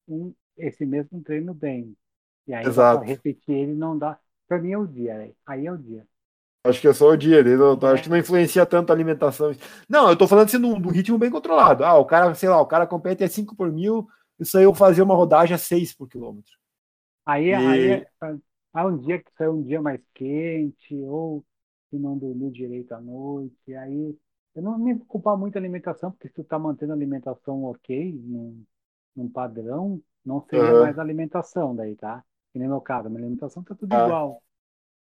um, esse mesmo treino bem. E aí Exato. repetir ele não dá. Para mim é o dia, né? aí é o dia. Acho que é só o dia dele. Eu acho que não influencia tanto a alimentação. Não, eu tô falando assim num ritmo bem controlado. Ah, o cara, sei lá, o cara compete a 5 por mil, isso aí eu fazer uma rodagem a 6 por quilômetro. Aí, E- aí é, há um dia que sai um dia mais quente, ou se não dormiu direito à noite, aí eu não me preocupar muito a alimentação, porque se tu tá mantendo a alimentação ok, num, num padrão, não seria Aham. mais alimentação daí, tá? Que nem meu caso, minha alimentação tá tudo Ah. igual.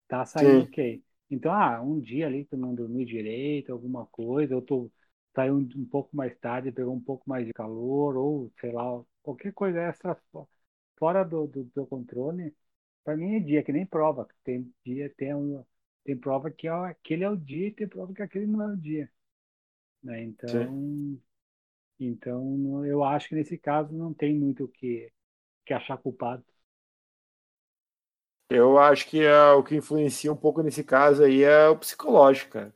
Tá saindo Sim. ok. Então, ah, um dia ali tu não dormiu direito, alguma coisa, ou tu saiu um, um pouco mais tarde, pegou um pouco mais de calor, ou sei lá, qualquer coisa fo- fora do, do teu controle, para mim é dia, que nem prova. Tem dia, tem, um, tem prova que é, aquele é o dia e tem prova que aquele não é o dia. Né? Então, então, eu acho que nesse caso não tem muito o que, que achar culpado. Eu acho que é, o que influencia um pouco nesse caso aí é o psicológico, cara.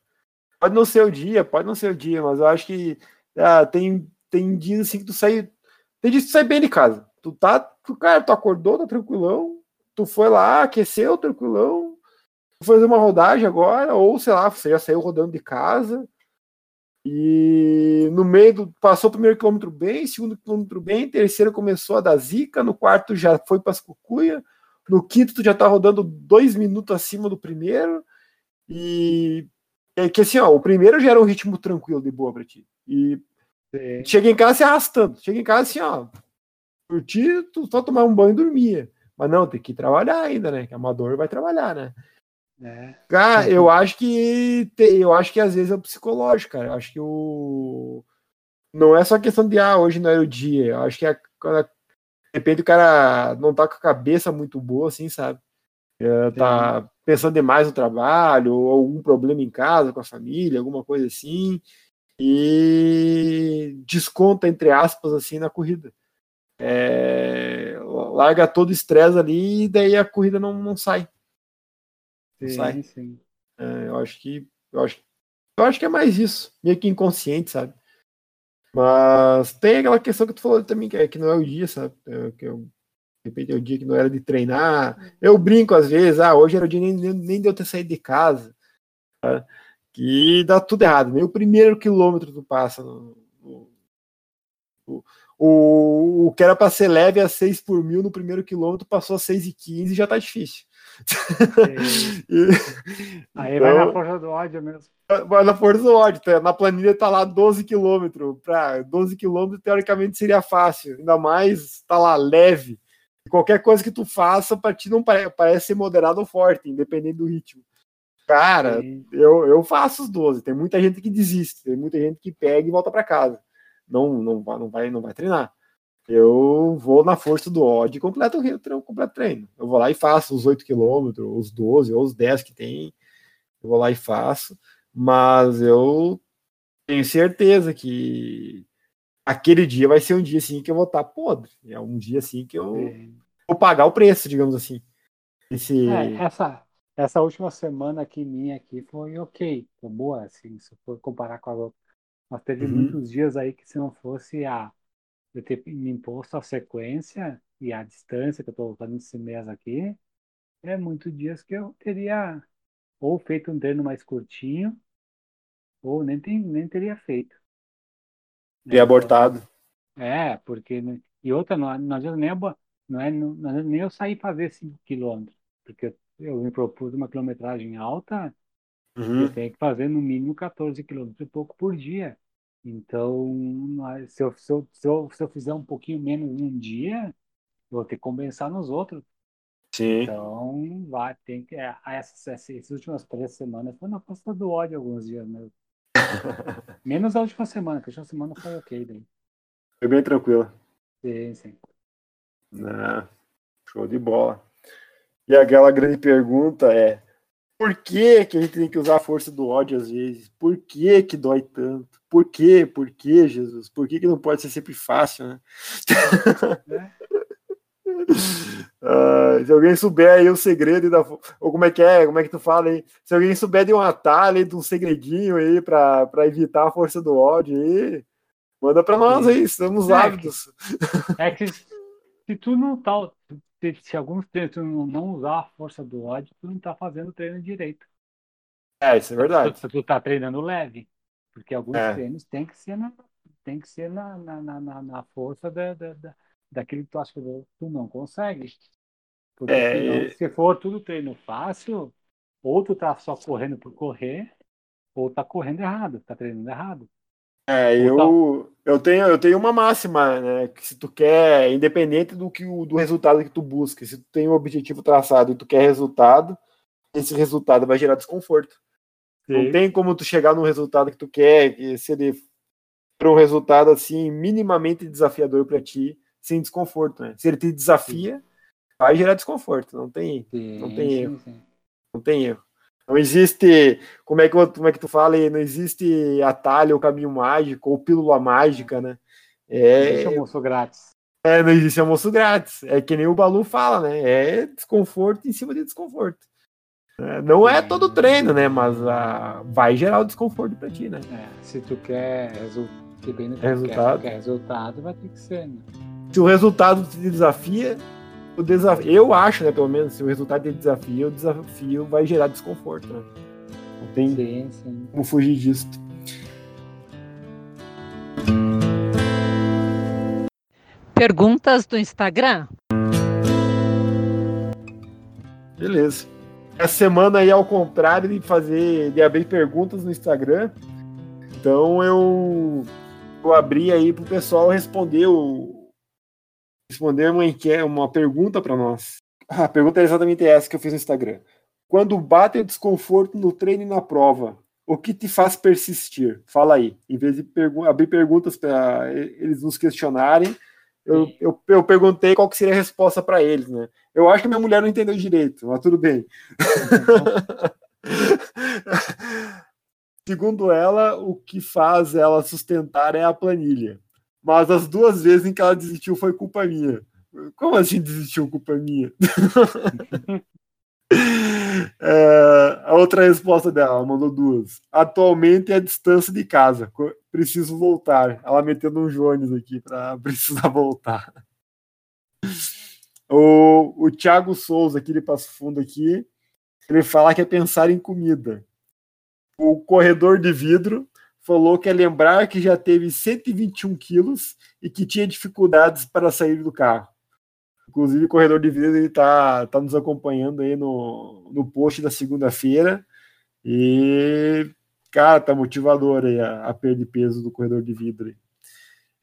Pode não ser o dia, pode não ser o dia, mas eu acho que ah, tem, tem dias assim que tu sai. Tem dias que tu sai bem de casa. Tu tá, tu, cara, tu acordou, tá tranquilão, tu foi lá, aqueceu, tranquilão, tu fazer uma rodagem agora, ou sei lá, você já saiu rodando de casa. E no meio do. Passou o primeiro quilômetro bem, segundo quilômetro bem, terceiro começou a dar zica, no quarto já foi para as cucuia, no quinto tu já tá rodando dois minutos acima do primeiro. E é que assim, ó, o primeiro já era um ritmo tranquilo, de boa pra ti. E É, chega em casa se arrastando. Chega em casa assim, ó. Curtir, tu só tomar um banho e dormia. Mas não, tem que trabalhar ainda, né? Que amador vai trabalhar, né? Né? Cara, Uhum. eu acho que te- eu acho que às vezes é o psicológico, cara. Eu acho que o não é só questão de ah, hoje não era o dia. Eu acho que é de repente o cara não tá com a cabeça muito boa, assim, sabe? É, tá pensando demais no trabalho, ou algum problema em casa com a família, alguma coisa assim, e desconta, entre aspas, assim, na corrida. É, larga todo o estresse ali e daí a corrida não, não sai. Sim, sai. sim. É, eu acho que eu acho, eu acho que é mais isso, meio que inconsciente, sabe? Mas tem aquela questão que tu falou também, que, é, que não é o dia, sabe? É, que eu, de repente é o dia que não era de treinar. Eu brinco às vezes, ah, hoje era o dia nem, nem de eu ter saído de casa. Tá? Que dá tudo errado. Nem o primeiro quilômetro tu passa. No, no, no, o, o que era para ser leve a 6 por mil no primeiro quilômetro passou a 6 e 15 e já tá difícil. e, Aí então, vai na força do ódio mesmo. Vai na força do ódio. Tá? Na planilha tá lá 12 quilômetros. Para 12 quilômetros, teoricamente, seria fácil. Ainda mais tá lá leve. Qualquer coisa que tu faça, para ti não parece, parece ser moderado ou forte, independente do ritmo. Cara, eu, eu faço os 12. Tem muita gente que desiste, tem muita gente que pega e volta para casa. Não, não, vai, não, vai, não vai treinar eu vou na força do ódio e completo o completo treino. Eu vou lá e faço os 8 quilômetros, os 12 ou os 10 que tem. Eu vou lá e faço. Mas eu tenho certeza que aquele dia vai ser um dia assim que eu vou estar podre. É um dia assim que eu é. vou pagar o preço, digamos assim. Esse... É, essa, essa última semana aqui minha aqui foi ok, foi boa, assim, se for comparar com a outra. Mas teve uhum. muitos dias aí que se não fosse a eu ter me imposto a sequência e a distância que eu estou fazendo esse mês aqui, é muitos dias que eu teria ou feito um treino mais curtinho, ou nem, tem, nem teria feito. E é, abortado. É, porque. E outra, não, não adianta nem, não é, não, não nem eu sair fazer 5 km, porque eu me propus uma quilometragem alta, uhum. eu tenho que fazer no mínimo 14 km e pouco por dia. Então, se eu, se, eu, se, eu, se eu fizer um pouquinho menos em um dia, eu vou ter que compensar nos outros. Sim. Então, vai, tem que. É, essas, essas últimas três semanas foi na força do ódio alguns dias mesmo. Menos a última semana, que a última semana foi ok daí. Foi bem tranquila. Sim, sim. Ah, show de bola. E aquela grande pergunta é: por que, que a gente tem que usar a força do ódio às vezes? Por que que dói tanto? Por que? Por que, Jesus? Por que, que não pode ser sempre fácil, né? uh, se alguém souber aí o segredo da, ou como é que é, como é que tu fala aí? Se alguém souber de um atalho, de um segredinho aí para evitar a força do ódio aí, manda para nós aí, estamos é ávidos. Que, é que se tu não tá, se, se alguns treinos não usar a força do ódio, tu não tá fazendo o treino direito. É, isso é verdade. Se tu, tu tá treinando leve. Porque alguns é. treinos tem que ser na, tem que ser na, na, na, na força da, da, da, daquilo que tu acha que tu não consegue. Porque é, senão, se for tudo treino fácil, ou tu tá só correndo por correr, ou tá correndo errado, tá treinando errado. É, eu, tá... eu, tenho, eu tenho uma máxima, né? Que se tu quer, independente do que do resultado que tu busca, se tu tem um objetivo traçado e tu quer resultado, esse resultado vai gerar desconforto. Sim. Não tem como tu chegar no resultado que tu quer, que se ele for um resultado assim minimamente desafiador para ti, sem desconforto, né? Se ele te desafia, sim. vai gerar desconforto, não tem, sim, não tem erro. Não tem erro. Não existe, como é que, como é que tu fala aí, não existe atalho ou caminho mágico ou pílula mágica, né? É, não existe almoço grátis. É, não existe almoço grátis. É que nem o Balu fala, né? É desconforto em cima de desconforto. É, não é todo treino, né? Mas a, vai gerar o desconforto pra ti, né? É, se tu quer resu se bem resultado. Quer, quer resultado, vai ter que ser, né? Se o resultado te desafia, o desafio, eu acho, né, pelo menos, se o resultado te desafia, o desafio vai gerar desconforto, né? Não tem sim, sim. como fugir disso. Perguntas do Instagram? Beleza. Essa semana aí, ao contrário de fazer, de abrir perguntas no Instagram, então eu, eu abri aí pro pessoal responder o, responder uma, uma pergunta para nós. A pergunta é exatamente essa que eu fiz no Instagram. Quando bate o desconforto no treino e na prova, o que te faz persistir? Fala aí. Em vez de pergu abrir perguntas para eles nos questionarem, eu, eu, eu perguntei qual que seria a resposta para eles, né? Eu acho que minha mulher não entendeu direito, mas tudo bem. Segundo ela, o que faz ela sustentar é a planilha. Mas as duas vezes em que ela desistiu foi culpa minha. Como assim desistiu culpa minha? é, a outra resposta dela, ela mandou duas. Atualmente é a distância de casa. Preciso voltar. Ela metendo um Jones aqui para precisar voltar. O, o Thiago Souza, aqui de Passo Fundo aqui, ele fala que é pensar em comida. O corredor de vidro falou que é lembrar que já teve 121 quilos e que tinha dificuldades para sair do carro. Inclusive, o corredor de vidro está tá nos acompanhando aí no, no post da segunda-feira. E, cara, tá motivador aí a, a perda de peso do corredor de vidro.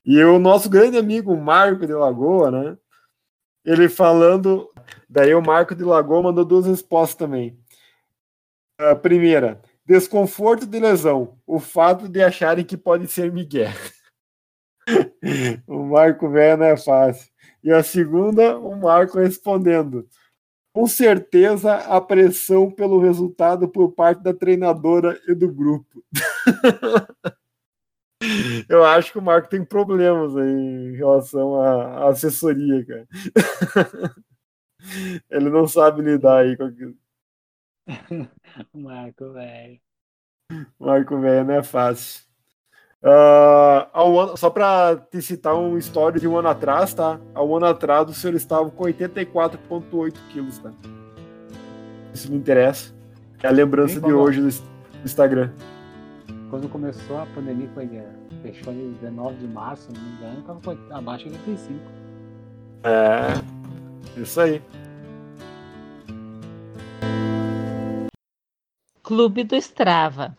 E o nosso grande amigo Marco de Lagoa, né? Ele falando. Daí o Marco de Lagoa mandou duas respostas também. A primeira, desconforto de lesão. O fato de acharem que pode ser Miguel. o Marco velho não é fácil. E a segunda, o Marco respondendo. Com certeza, a pressão pelo resultado por parte da treinadora e do grupo. Eu acho que o Marco tem problemas aí em relação à assessoria, cara. Ele não sabe lidar aí com aquilo. Marco, velho. Marco, velho, não é fácil. Uh, ano, só para te citar um história de um ano atrás, tá? Há um ano atrás o senhor estava com 84,8 quilos, tá? Isso me interessa. É a lembrança de hoje do, Instagram. Quando começou a pandemia, foi é, fechou em 19 de março, não me engano, estava abaixo de 85. É, isso aí. Clube do Strava.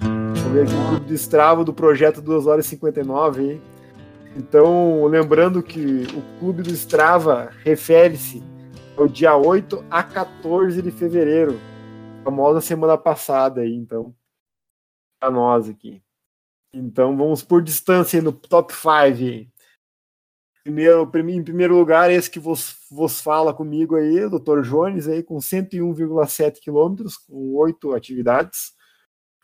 Vamos ver aqui o clube do Strava do projeto 2 horas e 59. Hein? Então, lembrando que o clube do Strava refere-se ao dia 8 a 14 de fevereiro, famosa semana passada aí, então, para nós aqui. Então, vamos por distância no top 5. Primeiro, em primeiro lugar, esse que vos, vos fala comigo aí, o Dr. Jones, aí, com 101,7 quilômetros, com oito atividades.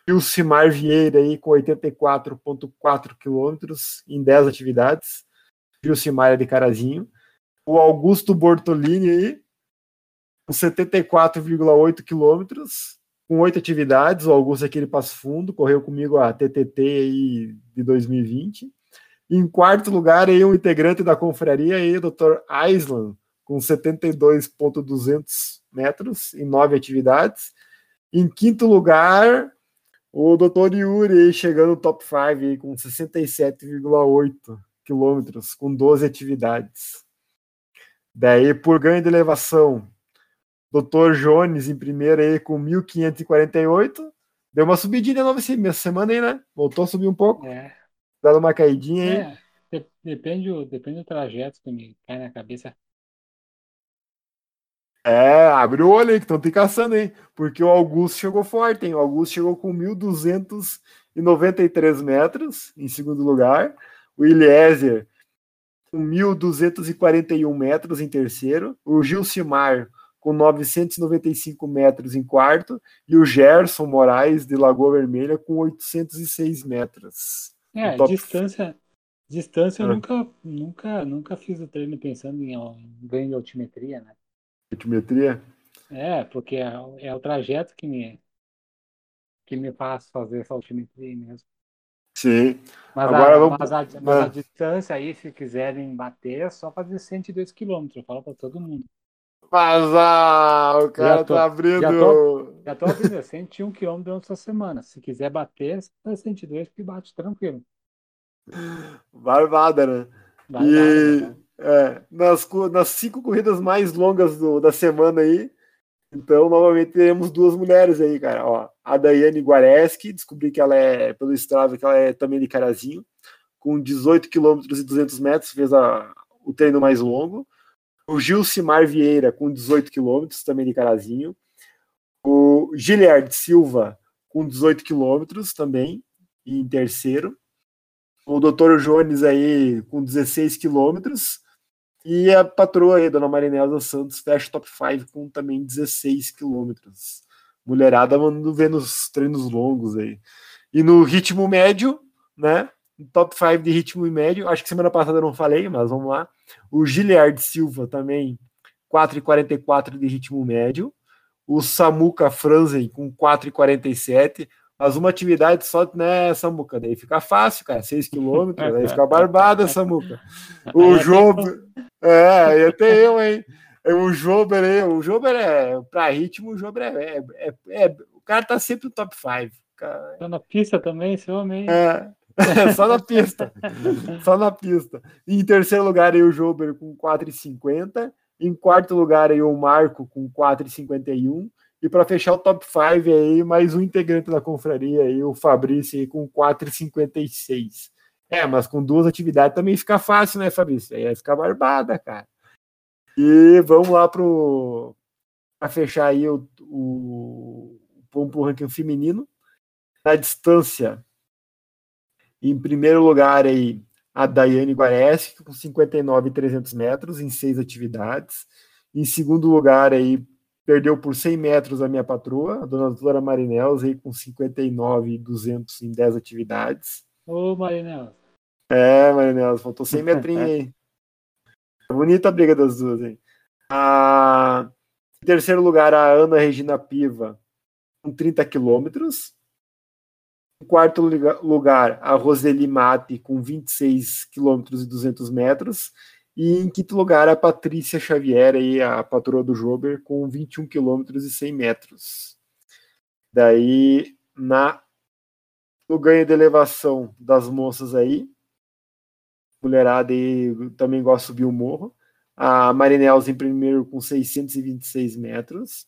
E o Simar Vieira aí com 84,4 quilômetros em 10 atividades. E o Simar é de Carazinho. O Augusto Bortolini aí com 74,8 quilômetros com oito atividades. O Augusto aqui de Passo Fundo correu comigo a TTT aí de 2020. Em quarto lugar, aí, um integrante da confraria, aí, o Dr. Aislan, com 72,200 metros em nove atividades. Em quinto lugar, o Dr. Yuri chegando no top 5 aí, com 67,8 quilômetros, com 12 atividades. Daí, por ganho de elevação, Dr. Jones em primeiro aí com 1.548. Deu uma subidinha nova essa semana aí, né? Voltou a subir um pouco. É dado uma caidinha aí. É, depende, depende do trajeto que me cai na cabeça. É, abre o olho aí, que estão te caçando, hein? Porque o Augusto chegou forte, hein? O Augusto chegou com 1.293 metros em segundo lugar. O Eliezer com 1.241 metros em terceiro. O Gilcimar com 995 metros em quarto. E o Gerson Moraes, de Lagoa Vermelha, com 806 metros. É, distância, distância eu é. nunca, nunca, nunca fiz o treino pensando em, em ganho de altimetria, né? Altimetria? É, porque é, é, o trajeto que me, que me faz fazer essa altimetria mesmo. Sim. Mas, Agora a, vamos... mas, a, mas a é. distância aí, se quiserem bater, é só fazer 102 km. Eu falo para todo mundo. Ah, o cara tô, tá abrindo. Já tô, já tô abrindo 101 km durante essa semana. Se quiser bater, é 102 que bate tranquilo. Barbada, né? Barbada, e né? é, nas, nas cinco corridas mais longas do, da semana aí, então novamente teremos duas mulheres aí, cara. Ó, a Daiane Guareschi, descobri que ela é, pelo Strava, que ela é também de Carazinho, com 18 km e 200 metros, fez a, o treino mais longo o Gilcimar Vieira com 18 quilômetros, também de Carazinho, o Giliard Silva com 18 quilômetros também, em terceiro, o Dr. Jones aí com 16 quilômetros. E a patroa aí, Dona Marinela Santos, fecha top 5 com também 16 quilômetros. Mulherada mandando ver nos treinos longos aí. E no ritmo médio, né? Top 5 de ritmo médio. Acho que semana passada eu não falei, mas vamos lá. O Giliard Silva também, 4,44 de ritmo médio. O Samuca Franzen com 4,47. Mas uma atividade só, né, Samuca? Daí fica fácil, cara. 6 quilômetros, daí fica barbada, Samuca. O Jober. É, ia ter eu, hein? O Jober, aí, o Jober é. Pra ritmo, o Jober é, é, é, O cara tá sempre no top 5. Cara. Tá na pista também, esse homem. É. só na pista. Só na pista. E em terceiro lugar, aí o Jober com 4,50. Em quarto lugar, aí o Marco com 4,51. E para fechar o top 5 aí, mais um integrante da confraria aí, o Fabrício aí com 4,56. É, mas com duas atividades também fica fácil, né, Fabrício? Aí vai ficar barbada, cara. E vamos lá pro para fechar aí o, o, o pro ranking feminino. Na distância, em primeiro lugar aí, a Daiane Guareschi, com 59,300 metros em seis atividades. Em segundo lugar aí, Perdeu por 100 metros a minha patroa, a dona Dora Marinels, aí com 59,200 em 10 atividades. Ô, Marinels. É, Marinels, faltou 100 metrinhos aí. Bonita a briga das duas, hein? A... Em terceiro lugar, a Ana Regina Piva, com 30 quilômetros. Em quarto lugar, a Roseli Mate, com 26 quilômetros e 200 metros. E em quinto lugar, a Patrícia Xavier, aí, a patroa do Jober, com 21 quilômetros e 100 metros. Daí, na, no ganho de elevação das moças aí, mulherada aí também gosta de subir o morro. A Marinels em primeiro com 626 metros.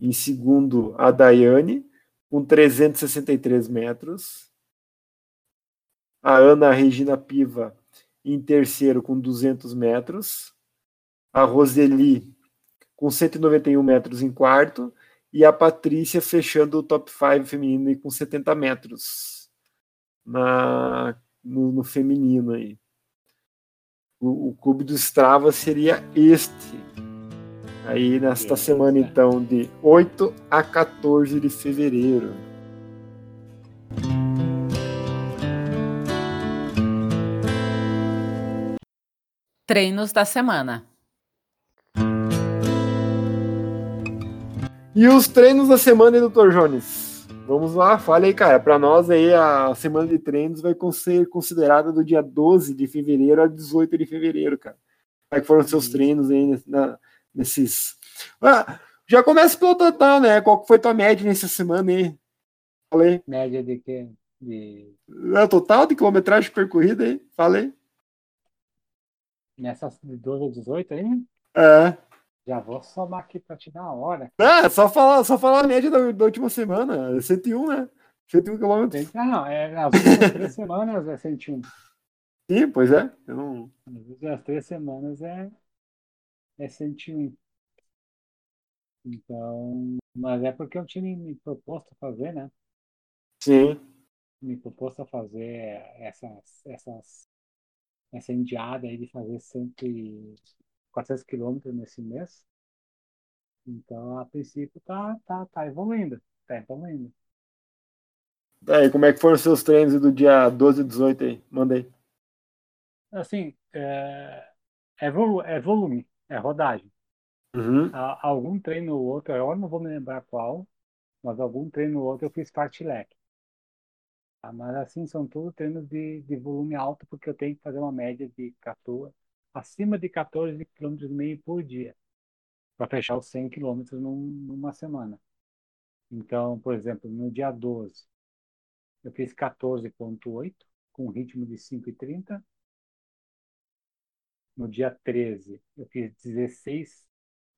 Em segundo, a Daiane, com 363 metros. A Ana Regina Piva em terceiro com 200 metros, a Roseli com 191 metros em quarto e a Patrícia fechando o top 5 feminino com 70 metros na, no, no feminino aí. O, o, clube do Strava seria este. Aí nesta semana então de 8 a 14 de fevereiro. Treinos da semana. E os treinos da semana, hein, Dr. Jones? Vamos lá, fale aí, cara. Para nós aí, a semana de treinos vai ser considerada do dia 12 de fevereiro a 18 de fevereiro, cara. Como é que foram seus treinos aí na, nesses. Ah, já começa pelo total, né? Qual foi tua média nessa semana aí? Falei. Média de quê? De... É, total de quilometragem percorrida aí? Falei. Nessas de 12 a 18 aí? É. Já vou somar aqui pra te dar a hora. É, só falar, só falar a média da, da última semana. 101, né? 101 quilômetros. Não, é, as últimas três semanas é 101. Sim, pois é. Eu não... As três semanas é, é 101. Então, mas é porque eu tinha me proposto a fazer, né? Sim. Me proposto a fazer essas, essas essa indiada aí de fazer 100 400 quilômetros nesse mês. Então, a princípio, tá, tá, tá evoluindo. Tá evoluindo. É, e como é que foram os seus treinos do dia 12 e 18 aí? Mandei. Assim, é, é, volu é volume, é rodagem. Uhum. algum treino ou outro, eu não vou me lembrar qual, mas algum treino ou outro eu fiz parte leque. Ah, mas assim, são todos treinos de, de volume alto, porque eu tenho que fazer uma média de 14, acima de 14 km e meio por dia, para fechar os 100 km num, numa semana. Então, por exemplo, no dia 12, eu fiz 14,8 com ritmo de 5,30. No dia 13, eu fiz 16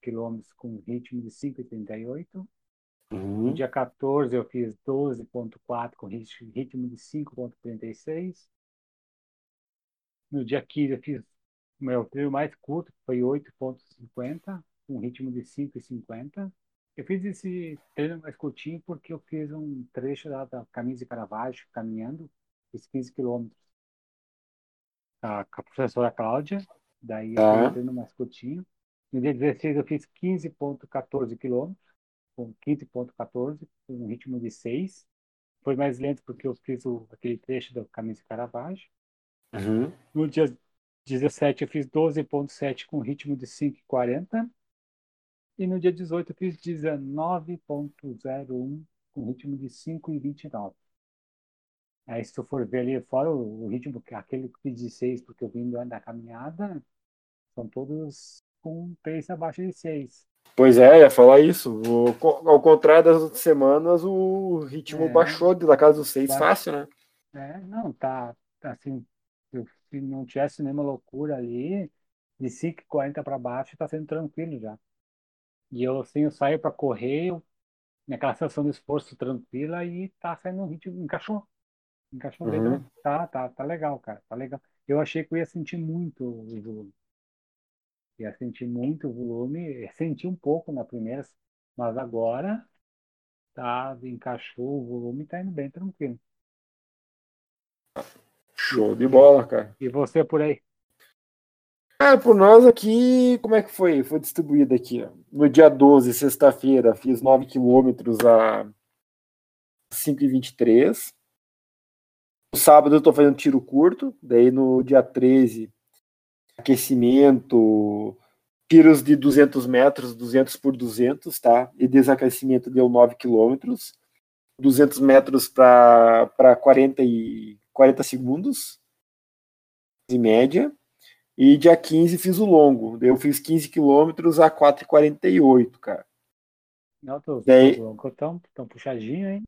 km com ritmo de 5,38. Uhum. No dia 14 eu fiz 12.4 com ritmo de 5.36. No dia 15 eu fiz o meu treino mais curto, que foi 8.50, com ritmo de 5.50. Eu fiz esse treino mais curtinho porque eu fiz um trecho da, da Caminho de Caravaggio caminhando fiz 15 quilômetros a, com a professora Cláudia, daí eu fui treino mais curtinho. No dia 16 eu fiz 15.14 quilômetros, com 15.14, com um ritmo de 6. Foi mais lento porque eu fiz o, aquele trecho do Caminho de Caravaggio. Uhum. No dia 17 eu fiz 12.7 com ritmo de 5,40. E no dia 18 eu fiz 19.01 com ritmo de 5,29. Aí se tu for ver ali fora o, o ritmo, que- aquele que fiz de 6 porque eu vim da caminhada, são todos com pace abaixo de 6. Pois é, ia falar isso. O- ao contrário das outras semanas, o ritmo É. baixou da casa dos seis Ba- fácil, né? É, não, tá, tá assim, se não tivesse nenhuma loucura ali, de 5,40 para baixo tá sendo tranquilo já. E eu, assim, eu saio para correr, eu, naquela sensação de esforço tranquila e tá saindo um ritmo, encaixou. Encaixou bem, Uhum. tá, tá, tá legal, cara, tá legal. Eu achei que eu ia sentir muito o volume. Ia sentir muito volume, senti um pouco na primeira, mas agora tá, encaixou o volume, tá indo bem tranquilo. Show de bola, cara. E você por aí? Ah, por nós aqui, como é que foi? Foi distribuído aqui, ó. No dia 12, sexta-feira, fiz 9 quilômetros a 5,23. No sábado eu tô fazendo tiro curto, daí no dia 13, aquecimento, tiros de 200 metros, 200 por 200, tá? E desaquecimento deu 9 quilômetros. 200 metros para 40, e, 40 segundos, de média. E dia 15 fiz o longo. Eu fiz 15 quilômetros a 4,48, cara. Não, tô, Daí- tô, tão, tão puxadinho, hein?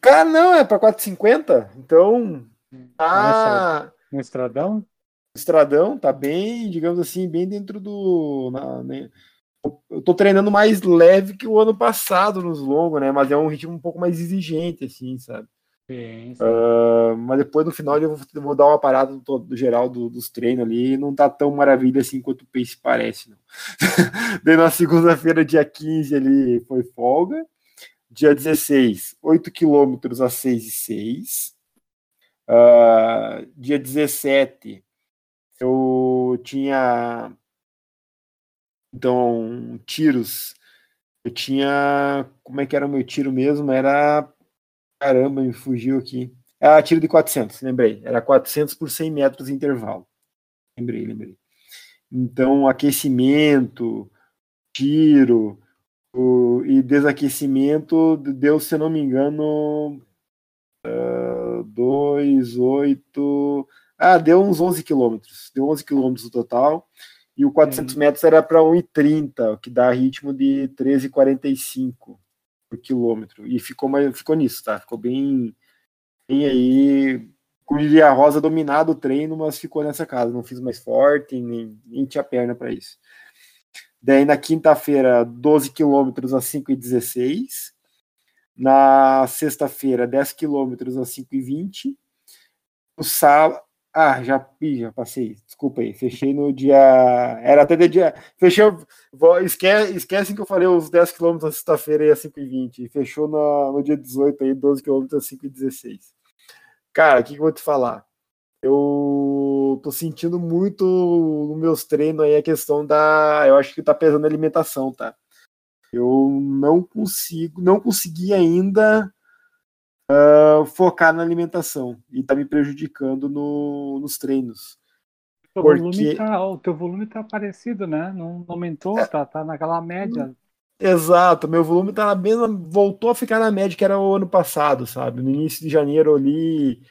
Cara, não, é para 4,50. Então, Ah, tá. No estradão? Estradão tá bem, digamos assim, bem dentro do. na- né? Eu tô treinando mais leve que o ano passado nos longos, né? Mas é um ritmo um pouco mais exigente, assim, sabe? Sim, sim. Ah, mas depois no final eu vou, vou dar uma parada do, do geral do- dos treinos ali. Não tá tão maravilha assim quanto o pace parece, não. Daí na segunda-feira, dia 15, ali foi folga. Dia 16, 8 quilômetros a 6 e 6. Ah, dia 17, eu tinha então tiros. Eu tinha. Como é que era o meu tiro mesmo? Era. Caramba, me fugiu aqui. Ah, tiro de 400, lembrei. Era 400 por 100 metros de intervalo. Lembrei, lembrei. Então, aquecimento, tiro o, e desaquecimento deu, se não me engano, 2, 8. Ah, deu uns 11 quilômetros. Deu 11 quilômetros no total. E o 400 Uhum. metros era para 1,30, o que dá ritmo de 13,45 por quilômetro. E ficou, ficou nisso, tá? Ficou bem, bem aí. Como diria a Rosa, dominado o treino, mas ficou nessa casa. Não fiz mais forte, nem, nem tinha perna para isso. Daí na quinta-feira, 12 quilômetros a 5,16. Na sexta-feira, 10 quilômetros a 5,20. No sábado. Ah, já, já passei. Desculpa aí. Fechei no dia. Era até de dia. Fechei. Vou, esque, esquecem que eu falei os 10 km na sexta-feira aí a 5h20. Fechou no, no dia 18 aí, 12 km a 5h16. Cara, o que, que eu vou te falar? Eu tô sentindo muito nos meus treinos aí a questão da. Eu acho que tá pesando a alimentação, tá? Eu não consigo, não consegui ainda uh, focar na alimentação e tá me prejudicando no, nos treinos. O, Porque- volume tá, o teu volume tá parecido, né? Não aumentou, É. tá, tá naquela média. Exato, meu volume tá na mesma, voltou a ficar na média que era o ano passado, sabe? No início de janeiro ali,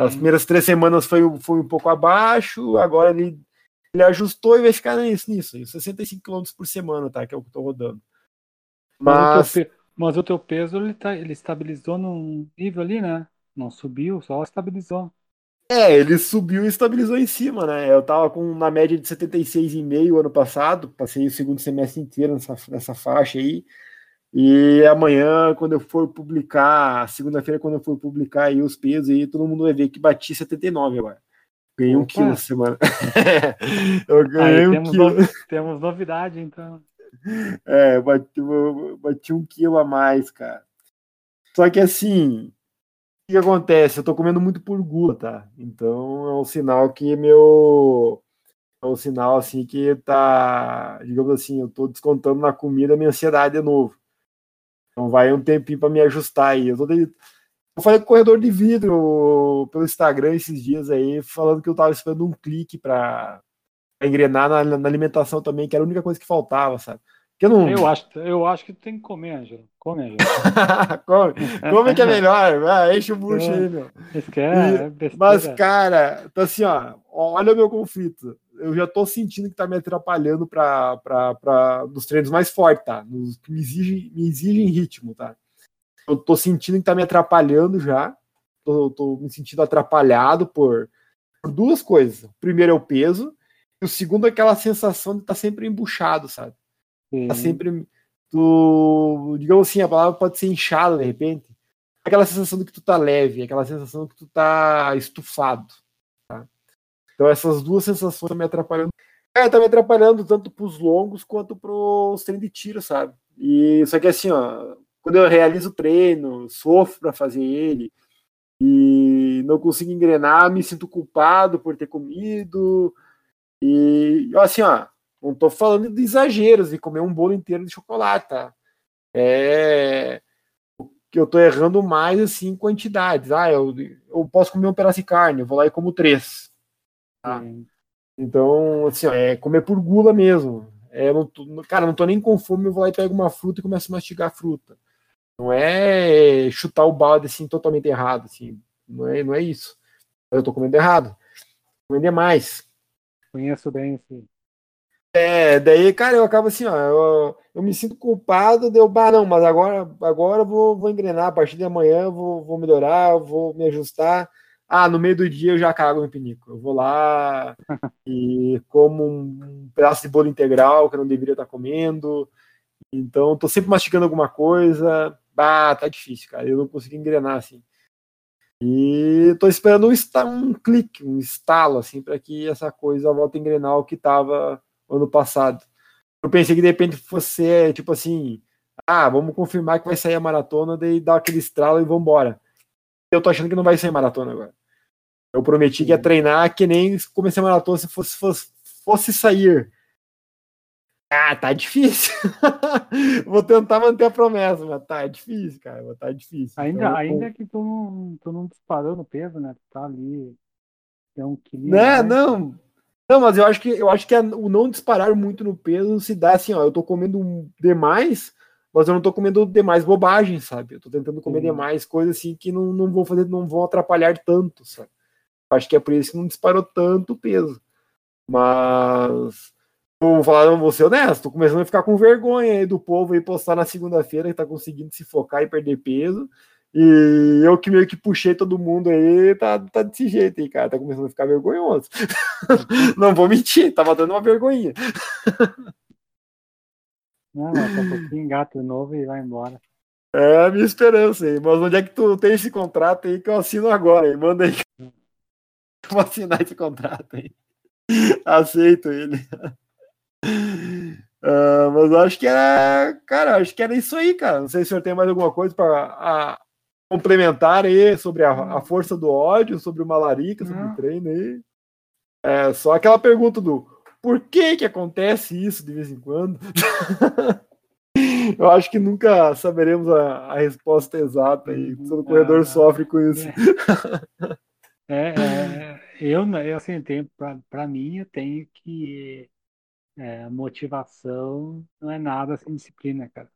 as Sim. primeiras três semanas foi, foi um pouco abaixo, agora ele, ele ajustou e vai ficar nisso, nisso, aí, 65 km por semana, tá? Que é o que eu tô rodando. Mas, Mas, o teu, mas o teu peso ele, tá, ele estabilizou num nível ali, né? Não subiu, só estabilizou. é, ele subiu e estabilizou em cima, né? Eu tava com na média de 76,5 ano passado, passei o segundo semestre inteiro nessa, nessa faixa aí. E amanhã, quando eu for publicar, segunda-feira, quando eu for publicar aí os pesos, aí todo mundo vai ver que bati 79 agora. Ganhei um Opa! quilo essa semana. eu ganhei Aí um temos, quilo. no- temos novidade, então. É, bati, bati um quilo a mais, cara. Só que assim, que acontece? Eu tô comendo muito por gula, tá? Então é um sinal que meu. É um sinal assim que tá. Digamos assim, eu tô descontando na comida a minha ansiedade de novo. Então vai um tempinho para me ajustar aí. Eu, tô de... eu falei com o corredor de vidro pelo Instagram esses dias aí, falando que eu tava esperando um clique para engrenar na, na, alimentação também, que era a única coisa que faltava, sabe? Eu, não... eu, acho, eu acho que tem que comer, Angela. Come, Angela. come, come que é melhor. Vai, enche o bucho aí, meu. É, é mas, cara, então assim, ó, olha o meu conflito. Eu já tô sentindo que tá me atrapalhando para nos treinos mais fortes, tá? Nos que me exigem, me exigem ritmo, tá? Eu tô sentindo que tá me atrapalhando já. Tô, tô me sentindo atrapalhado por, por duas coisas. primeiro é o peso, e o segundo é aquela sensação de estar tá sempre embuchado, sabe? Tá sempre. Tu, digamos assim, a palavra pode ser inchada de repente. Aquela sensação de que tu tá leve, aquela sensação de que tu tá estufado. Tá? Então essas duas sensações estão me atrapalhando. É, tá me atrapalhando tanto pros longos quanto pros treinos de tiro, sabe? E só que assim, ó, quando eu realizo o treino, sofro para fazer ele e não consigo engrenar, me sinto culpado por ter comido. E assim, ó, não tô falando de exageros, de comer um bolo inteiro de chocolate, tá? É que eu tô errando mais assim em quantidades. Ah, eu, eu posso comer um pedaço de carne, eu vou lá e como três. Tá? Então, assim, ó, é comer por gula mesmo. É, não tô, cara, não tô nem com fome, eu vou lá e pego uma fruta e começo a mastigar a fruta. Não é chutar o balde assim totalmente errado, assim. Não é, não é isso. Eu tô comendo errado. Comendo demais. Conheço bem esse, é, daí, cara, eu acabo assim, ó, eu, eu me sinto culpado, deu, bah, não, mas agora, agora eu vou, vou engrenar, a partir de amanhã eu vou, vou melhorar, vou me ajustar. Ah, no meio do dia eu já cago no pinico. Eu vou lá e como um pedaço de bolo integral que eu não deveria estar comendo. Então, tô sempre mastigando alguma coisa. Bah, tá difícil, cara. Eu não consigo engrenar assim. E tô esperando um, um clique, um estalo, assim, para que essa coisa volte a engrenar o que tava ano passado. Eu pensei que de repente fosse tipo assim, ah, vamos confirmar que vai sair a maratona, daí dá aquele estralo e vamos embora. Eu tô achando que não vai sair maratona agora. Eu prometi que ia treinar que nem comecei a maratona se fosse, fosse, fosse sair. Ah, tá difícil. Vou tentar manter a promessa, mas tá difícil, cara. Tá difícil. Ainda, então, ainda que tu não, tu não disparou no peso, né? Tu tá ali. Tem um quilinho. Né, não, não. Mas eu acho que eu acho que o não disparar muito no peso se dá assim, ó, eu tô comendo demais, mas eu não tô comendo demais bobagem, sabe? Eu tô tentando comer uhum. demais coisas assim que não, não vão fazer, não vão atrapalhar tanto, sabe? Eu acho que é por isso que não disparou tanto o peso. Mas vou falar, vou ser honesto, tô começando a ficar com vergonha aí do povo aí postar na segunda-feira que tá conseguindo se focar e perder peso. E eu que meio que puxei todo mundo aí, tá, tá desse jeito aí, cara. Tá começando a ficar vergonhoso. Não vou mentir, tava dando uma vergonhinha. Não, daqui a pouquinho engata novo e vai embora. É a minha esperança aí. Mas onde é que tu tem esse contrato aí que eu assino agora? Aí? Manda aí. Vou assinar esse contrato aí. Aceito ele. Uh, mas acho que era, cara, acho que era isso aí, cara. Não sei se o senhor tem mais alguma coisa para complementar aí sobre a, a, hum. força do ódio, sobre o Malarica, sobre o treino aí. É só aquela pergunta do por que que acontece isso de vez em quando? Eu acho que nunca saberemos a, a resposta exata aí. Uhum. Todo corredor é, sofre com isso. É, é, eu, eu assim, para mim, eu tenho que é, motivação não é nada sem disciplina, cara.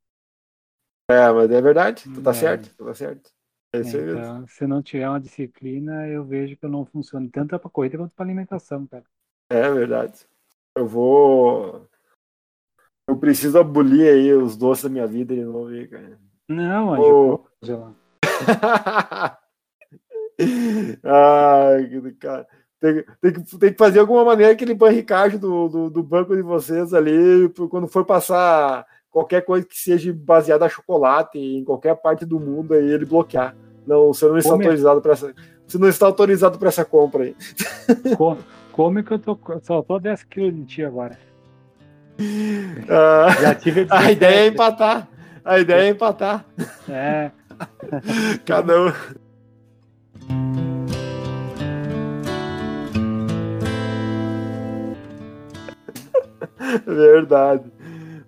É, mas é verdade, tu tá é. certo, tu tá certo. É então, se não tiver uma disciplina, eu vejo que eu não funciona tanto para corrida quanto para alimentação, cara. É verdade. Eu vou. Eu preciso abolir aí os doces da minha vida de novo aí, cara. Não, Anjo, oh. Ai, cara. Tem, tem, que, tem que fazer alguma maneira aquele banricagem do, do, do banco de vocês ali, quando for passar qualquer coisa que seja baseada a chocolate em qualquer parte do mundo aí ele bloquear. Não, você não está Come. autorizado para essa. Você não está autorizado para essa compra aí. Come, que eu tô. Saltou 10 quilos de ti agora. Ah, a ideia é empatar. A ideia é, é. empatar. É. Cada um. Verdade.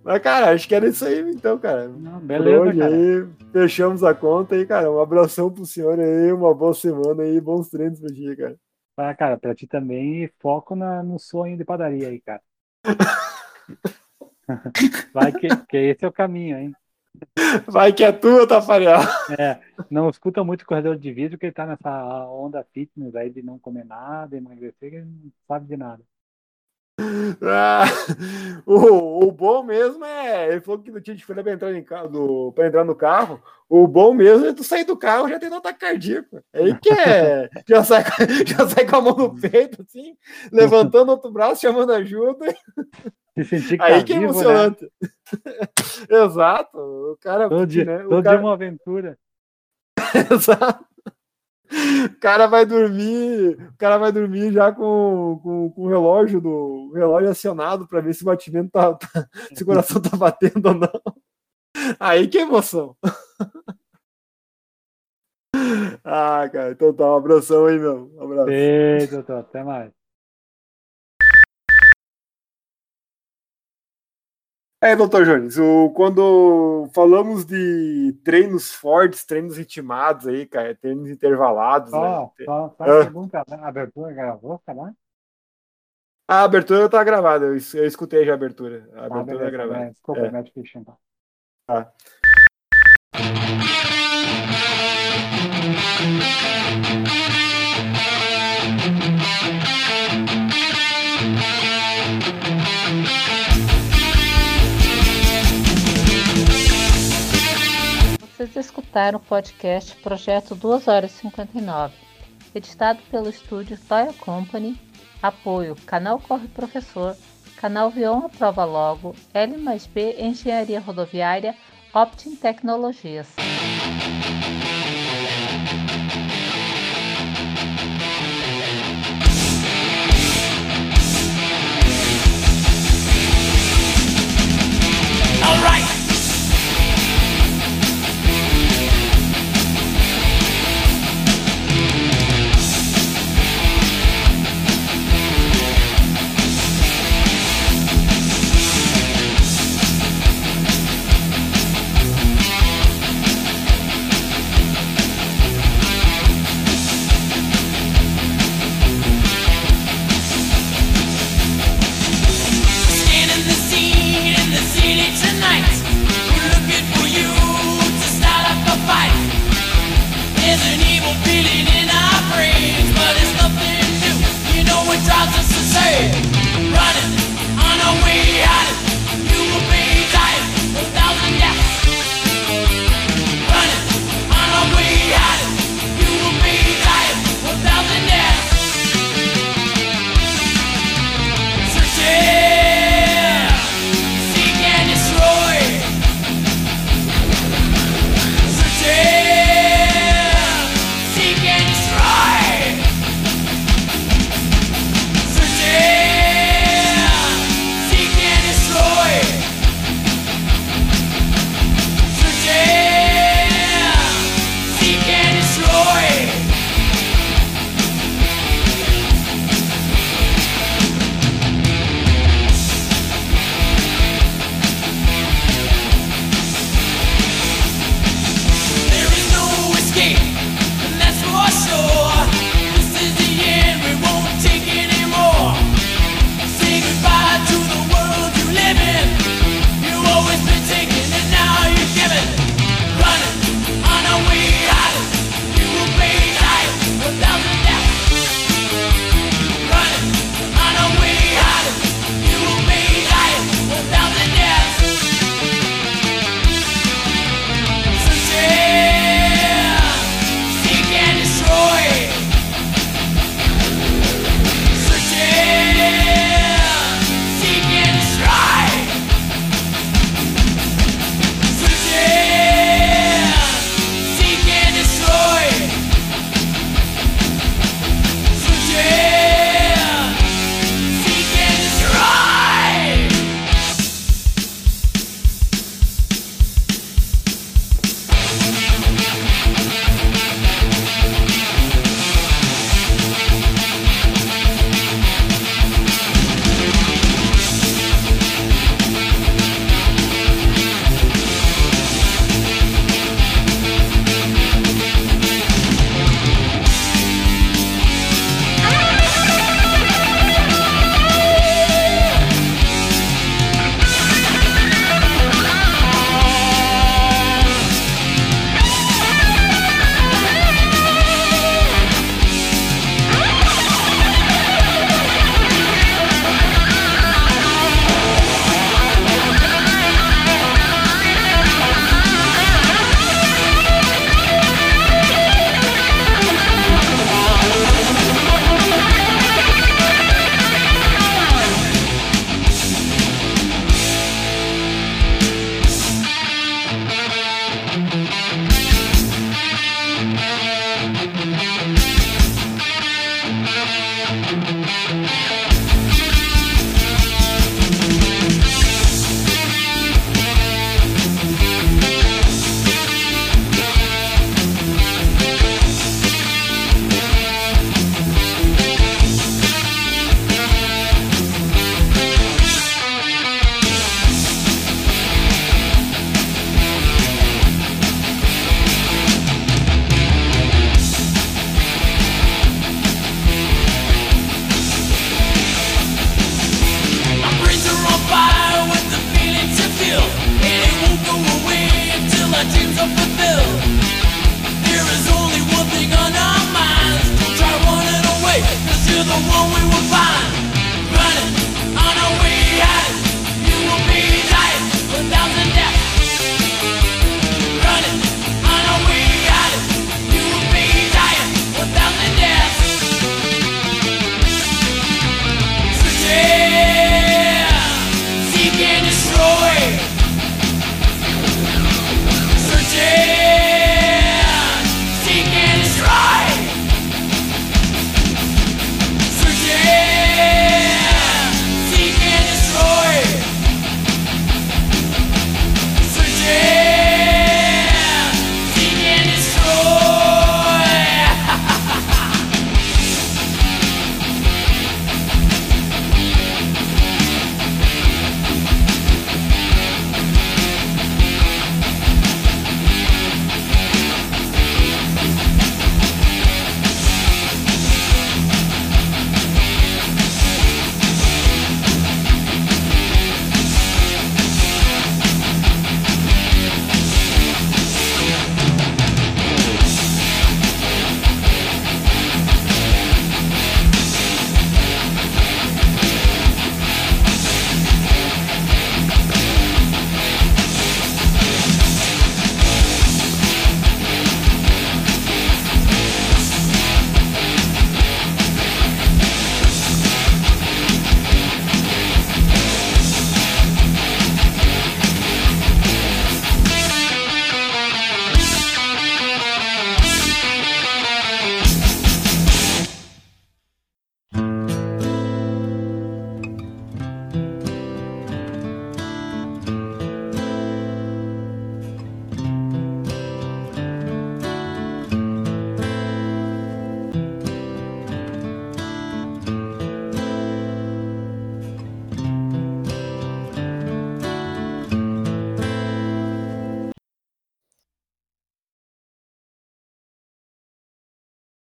Mas, cara, acho que era isso aí, então, cara. Não, beleza, Por hoje cara. aí, fechamos a conta aí, cara. Um abração pro senhor aí, uma boa semana aí, bons treinos pra ti, cara. Ah, cara, pra ti também, foco na, no sonho de padaria aí, cara. Vai que, que esse é o caminho, hein? Vai que é tua, Tafarel. É, não escuta muito o corredor de vidro, que ele tá nessa onda fitness aí de não comer nada, emagrecer, que ele não sabe de nada. Ah, o, o bom mesmo é. Ele falou que não tinha diferença pra entrar, em, pra entrar no carro. O bom mesmo é tu sair do carro já tem ataque cardíaco. Aí que é. Já sai, já sai com a mão no peito, assim, levantando outro braço, chamando ajuda. Se sentir que Aí tá que é vivo, né? emocionante. Exato. O cara. Todo dia, né, o todo cara- dia uma aventura. Exato. O cara vai dormir, o cara vai dormir já com, com, com o relógio do o relógio acionado para ver se o batimento tá, tá- se o coração tá batendo ou não. Aí que emoção. Ah, cara, então tá, um abração aí, meu. Um abraço. Ei, doutor, até mais. É, doutor Jones, o, quando falamos de treinos fortes, treinos ritmados aí, cara, treinos intervalados, Só, né? só, só Ah. pergunta, né? a abertura gravou, tá lá? A abertura tá gravada, eu, eu escutei já a abertura. A Ah, abertura tá beleza, gravada. né? Desculpa, É. ficha, então. Tá. Vocês escutaram o podcast Projeto 2 horas e 59, editado pelo estúdio Toya Company, apoio Canal Corre Professor, Canal Vion Prova Logo, L mais B Engenharia Rodoviária, Optim Tecnologias. Alright! Scanning